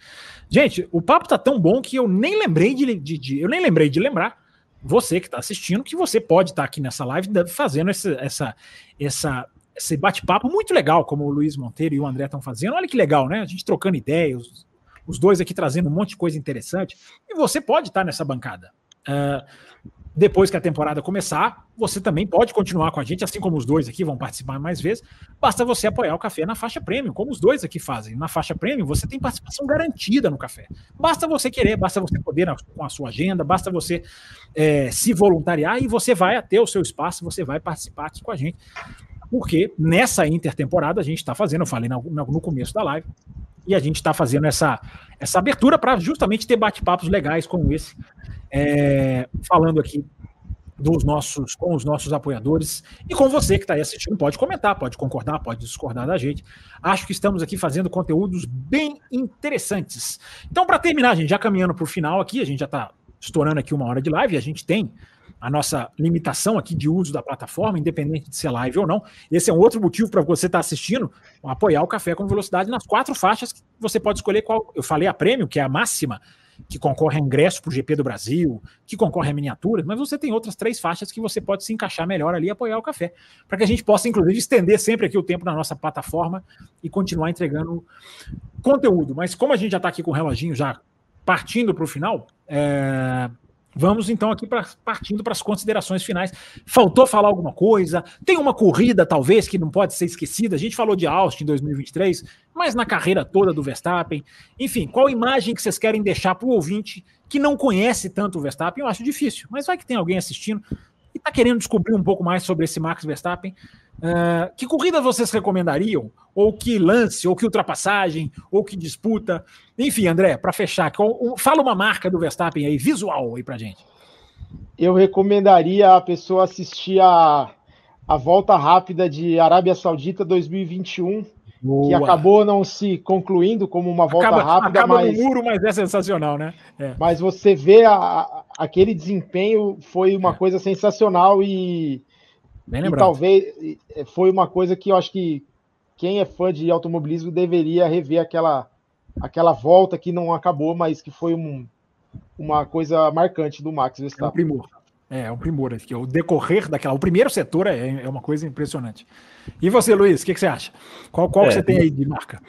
Gente, o papo tá tão bom que eu nem lembrei de, de, de eu nem lembrei de lembrar você que está assistindo que você pode estar tá aqui nessa live fazendo essa, essa, essa esse bate-papo muito legal, como o Luiz Monteiro e o André estão fazendo. Olha que legal, né? A gente trocando ideias, os dois aqui trazendo um monte de coisa interessante. E você pode estar nessa bancada. Uh, depois que a temporada começar, você também pode continuar com a gente, assim como os dois aqui vão participar mais vezes. Basta você apoiar o café na faixa premium, como os dois aqui fazem. Na faixa premium, você tem participação garantida no café. Basta você querer, basta você poder com a sua agenda, basta você é, se voluntariar e você vai ter o seu espaço, você vai participar aqui com a gente. Porque nessa intertemporada a gente está fazendo, eu falei no, no começo da live, e a gente está fazendo essa, essa abertura para justamente ter bate-papos legais como esse, é, falando aqui dos nossos, com os nossos apoiadores e com você que está aí assistindo, pode comentar, pode concordar, pode discordar da gente. Acho que estamos aqui fazendo conteúdos bem interessantes. Então, para terminar, gente já caminhando para o final aqui, a gente já está estourando aqui uma hora de live, a gente tem a nossa limitação aqui de uso da plataforma, independente de ser live ou não. Esse é um outro motivo para você estar tá assistindo, apoiar o Café com Velocidade nas quatro faixas que você pode escolher qual. Eu falei a prêmio, que é a máxima, que concorre a ingresso para o GP do Brasil, que concorre a miniaturas, mas você tem outras três faixas que você pode se encaixar melhor ali e apoiar o café, para que a gente possa, inclusive, estender sempre aqui o tempo na nossa plataforma e continuar entregando conteúdo. Mas como a gente já está aqui com o reloginho já partindo para o final, é, Vamos então aqui pra, partindo para as considerações finais. Faltou falar alguma coisa? Tem uma corrida, talvez, que não pode ser esquecida. A gente falou de Austin em 2023, mas na carreira toda do Verstappen. Enfim, qual imagem que vocês querem deixar para o ouvinte que não conhece tanto o Verstappen? Eu acho difícil, mas vai que tem alguém assistindo e está querendo descobrir um pouco mais sobre esse Max Verstappen. Uh, que corrida vocês recomendariam? Ou que lance, ou que ultrapassagem, ou que disputa? Enfim, André, para fechar, fala uma marca do Verstappen aí, visual aí pra gente. Eu recomendaria a pessoa assistir a, a volta rápida de Arábia Saudita 2021, Boa. que acabou não se concluindo como uma volta acaba, rápida, acaba mas no muro, mas é sensacional, né? É. Mas você vê a, aquele desempenho foi uma é. coisa sensacional e. E talvez foi uma coisa que eu acho que quem é fã de automobilismo deveria rever aquela, aquela volta que não acabou, mas que foi um, uma coisa marcante do Max Verstappen. É um primor. É, é um primor aqui. O decorrer daquela. O primeiro setor é, é uma coisa impressionante. E você, Luiz, o que, que, você acha? Qual, qual é, que você tem aí de marca?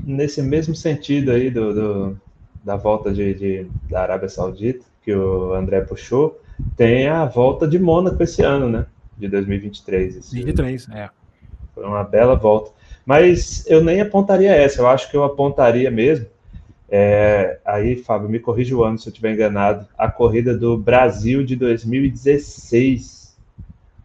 Nesse mesmo sentido aí do, do da volta de, de, da Arábia Saudita, que o André puxou, tem a volta de Mônaco esse ano, né? de 2023. 2023, é. Foi uma bela volta. Mas eu nem apontaria essa, eu acho que eu apontaria mesmo É, aí, Fábio, me corrija o ano se eu estiver enganado. A corrida do Brasil de 2016.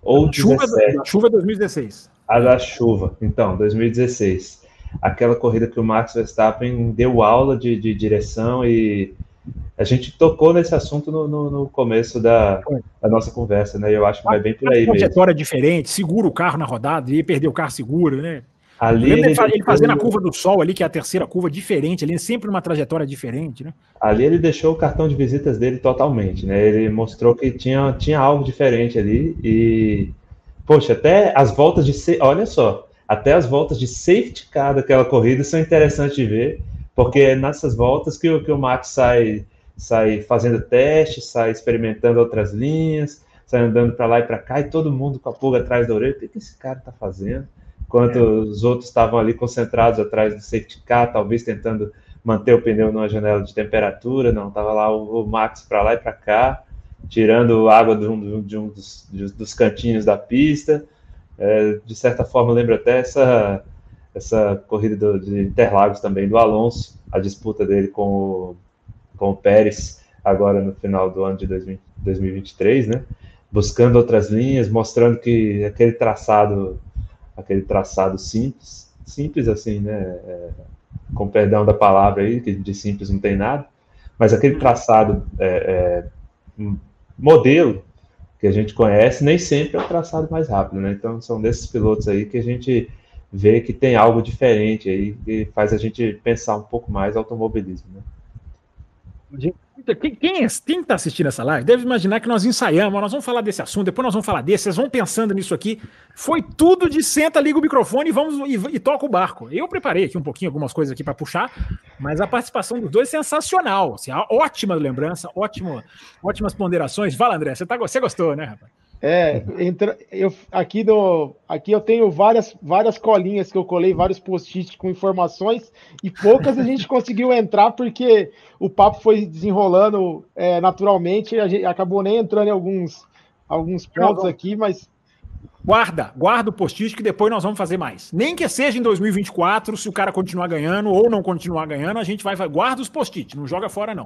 Ou a chuva, 17. A chuva 2016. A da chuva, então, 2016. Aquela corrida que o Max Verstappen deu aula de, de direção e a gente tocou nesse assunto no, no, no começo da, da, nossa conversa, né? Eu acho que vai bem por aí mesmo. Trajetória diferente, segura o carro na rodada e perder o carro seguro, né? Ali ele, ele, fazendo a curva do sol ali, que é a terceira curva diferente, ali sempre uma trajetória diferente, né? Ali ele deixou o cartão de visitas dele totalmente, né? Ele mostrou que tinha, tinha algo diferente ali e poxa, até as voltas de olha só, até as voltas de safety car daquela corrida são interessantes de ver, porque é nessas voltas que, que o Max sai sai fazendo testes, sai experimentando outras linhas, sai andando para lá e para cá e todo mundo com a pulga atrás da orelha, o que, que esse cara está fazendo? Enquanto é. os outros estavam ali concentrados atrás do safety car, talvez tentando manter o pneu numa janela de temperatura, não, estava lá o, o Max para lá e para cá, tirando água de um, de um dos, dos, cantinhos da pista, é, de certa forma lembra até essa, essa corrida do, de Interlagos também, do Alonso, a disputa dele com o, com o Pérez, agora no final do ano de 2020, 2023, né, buscando outras linhas, mostrando que aquele traçado aquele traçado simples, simples assim, né? É, com perdão da palavra aí, que de simples não tem nada, mas aquele traçado é, é, modelo que a gente conhece nem sempre é o traçado mais rápido, né? Então são desses pilotos aí que a gente vê que tem algo diferente aí que faz a gente pensar um pouco mais automobilismo, né? Quem, quem, quem tá assistindo essa live deve imaginar que nós ensaiamos, nós vamos falar desse assunto, depois nós vamos falar desse, vocês vão pensando nisso aqui. Foi tudo de senta, liga o microfone e vamos e, e toca o barco. Eu preparei aqui um pouquinho algumas coisas aqui para puxar, mas a participação dos dois é sensacional. Assim, ótima lembrança, ótimo, ótimas ponderações. Fala, André, você, tá, você gostou, né, rapaz? É, entra, eu, aqui, no, aqui eu tenho várias, várias colinhas que eu colei, vários post-its com informações, e poucas a gente conseguiu entrar porque o papo foi desenrolando é, naturalmente, a gente acabou nem entrando em alguns, alguns pontos aqui, mas. Guarda, guarda o post-it que depois nós vamos fazer mais. Nem que seja em 2024, se o cara continuar ganhando ou não continuar ganhando, a gente vai. Guarda os post-it, não joga fora, não.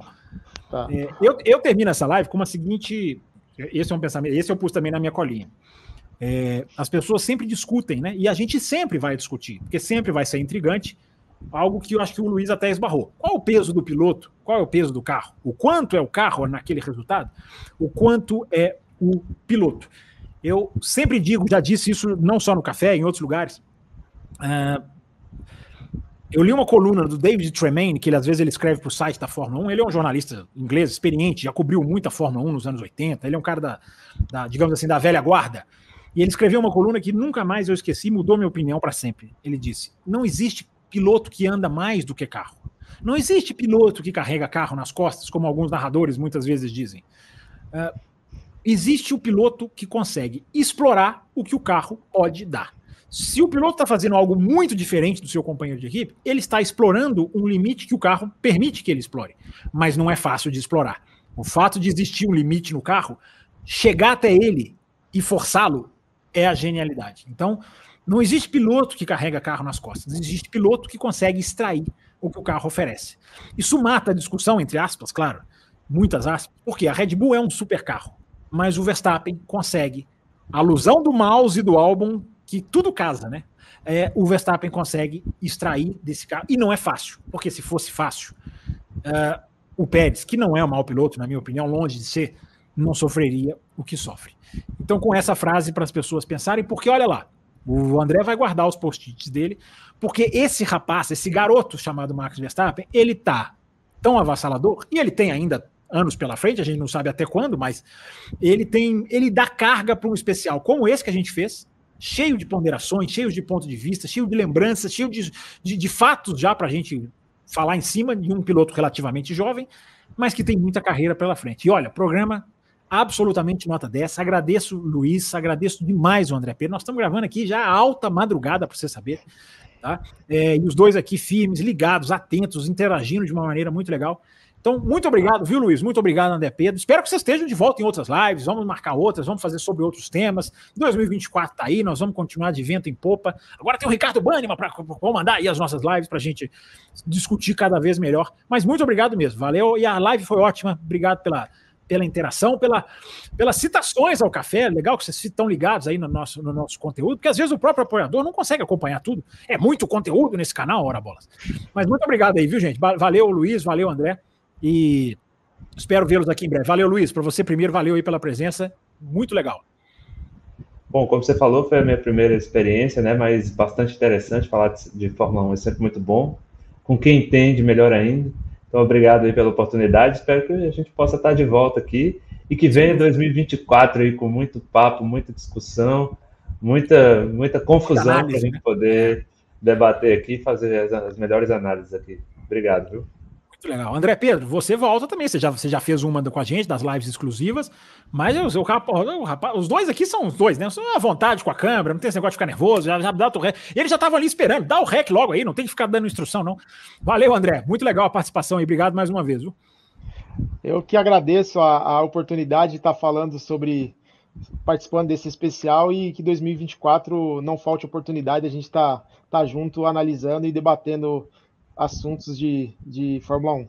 Tá. É, eu, eu termino essa live com uma seguinte esse é um pensamento, esse eu pus também na minha colinha. É, as pessoas sempre discutem, né? E a gente sempre vai discutir, porque sempre vai ser intrigante. Algo que eu acho que o Luiz até esbarrou. Qual o peso do piloto? Qual é o peso do carro? O quanto é o carro naquele resultado? O quanto é o piloto? Eu sempre digo, já disse isso não só no café, em outros lugares. Uh, eu li uma coluna do David Tremaine, que ele, às vezes ele escreve para o site da Fórmula 1. Ele é um jornalista inglês, experiente, já cobriu muito a Fórmula 1 nos anos 80. Ele é um cara da, da, digamos assim, da velha guarda. E ele escreveu uma coluna que nunca mais eu esqueci, mudou minha opinião para sempre. Ele disse: Não existe piloto que anda mais do que carro. Não existe piloto que carrega carro nas costas, como alguns narradores muitas vezes dizem. Uh, existe o piloto que consegue explorar o que o carro pode dar. Se o piloto está fazendo algo muito diferente do seu companheiro de equipe, ele está explorando um limite que o carro permite que ele explore. Mas não é fácil de explorar. O fato de existir um limite no carro, chegar até ele e forçá-lo é a genialidade. Então, não existe piloto que carrega carro nas costas, existe piloto que consegue extrair o que o carro oferece. Isso mata a discussão, entre aspas, claro, muitas aspas, porque a Red Bull é um super carro, mas o Verstappen consegue. A alusão do mouse e do álbum que tudo casa, né? É, o Verstappen consegue extrair desse carro. E não é fácil, porque se fosse fácil, uh, o Pérez, que não é um mau piloto, na minha opinião, longe de ser, não sofreria o que sofre. Então, com essa frase para as pessoas pensarem, porque olha lá, o André vai guardar os post-its dele, porque esse rapaz, esse garoto chamado Max Verstappen, ele tá tão avassalador, e ele tem ainda anos pela frente, a gente não sabe até quando, mas ele tem, ele dá carga para um especial como esse que a gente fez, cheio de ponderações, cheio de pontos de vista, cheio de lembranças, cheio de, de, de fatos já para a gente falar em cima de um piloto relativamente jovem, mas que tem muita carreira pela frente. E olha, programa absolutamente nota 10. Agradeço, Luiz, agradeço demais o André Pedro. Nós estamos gravando aqui já alta madrugada, para você saber. Tá? É, e os dois aqui firmes, ligados, atentos, interagindo de uma maneira muito legal. Então, muito obrigado, viu, Luiz? Muito obrigado, André Pedro. Espero que vocês estejam de volta em outras lives. Vamos marcar outras, vamos fazer sobre outros temas. 2024 está aí, nós vamos continuar de vento em popa. Agora tem o Ricardo Banima para comandar aí as nossas lives para a gente discutir cada vez melhor. Mas muito obrigado mesmo, valeu. E a live foi ótima. Obrigado pela pela interação, pela, pelas citações ao café. Legal que vocês estão ligados aí no nosso, no nosso conteúdo, porque às vezes o próprio apoiador não consegue acompanhar tudo. É muito conteúdo nesse canal, Hora Bolas. Mas muito obrigado aí, viu, gente? Valeu, Luiz, valeu, André. E espero vê-los aqui em breve. Valeu, Luiz. Para você primeiro, valeu aí pela presença. Muito legal. Bom, como você falou, foi a minha primeira experiência, né? Mas bastante interessante falar de, de Fórmula 1, é sempre muito bom. Com quem entende, melhor ainda. Então, obrigado aí pela oportunidade. Espero que a gente possa estar de volta aqui e que venha 2024 aí com muito papo, muita discussão, muita, muita confusão para a gente né? poder debater aqui e fazer as, as melhores análises aqui. Obrigado, viu? Muito legal. André Pedro, você volta também. Você já, você já fez uma com a gente, das lives exclusivas. Mas o, o, o, rapaz, os dois aqui são os dois, né? São à vontade com a câmera, não tem esse negócio de ficar nervoso, já, já dá o rec. Eles já estavam ali esperando, dá o rec logo aí, não tem que ficar dando instrução, não. Valeu, André. Muito legal a participação e obrigado mais uma vez. Viu? Eu que agradeço a, a oportunidade de estar falando sobre participando desse especial e que 2024 não falte oportunidade, a gente tá, tá junto analisando e debatendo assuntos de, de Fórmula 1.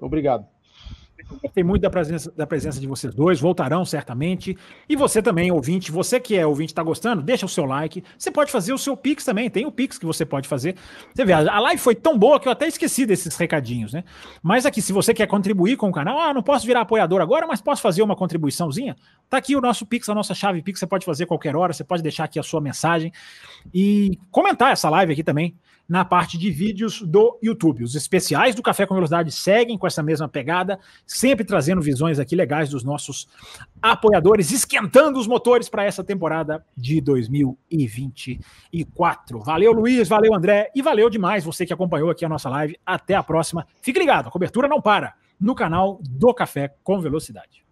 Obrigado. Gostei muito da presença, da presença de vocês dois, voltarão certamente. E você também, ouvinte, você que é ouvinte, está gostando, deixa o seu like. Você pode fazer o seu Pix também, tem o Pix que você pode fazer. Você vê, a live foi tão boa que eu até esqueci desses recadinhos, né? Mas aqui, se você quer contribuir com o canal, ah, não posso virar apoiador agora, mas posso fazer uma contribuiçãozinha? Tá aqui o nosso Pix, a nossa chave Pix, você pode fazer qualquer hora, você pode deixar aqui a sua mensagem e comentar essa live aqui também na parte de vídeos do YouTube. Os especiais do Café com Velocidade seguem com essa mesma pegada, sempre trazendo visões aqui legais dos nossos apoiadores, esquentando os motores para essa temporada de 2024. Valeu, Luiz, valeu, André, e valeu demais você que acompanhou aqui a nossa live. Até a próxima. Fique ligado, a cobertura não para no canal do Café com Velocidade.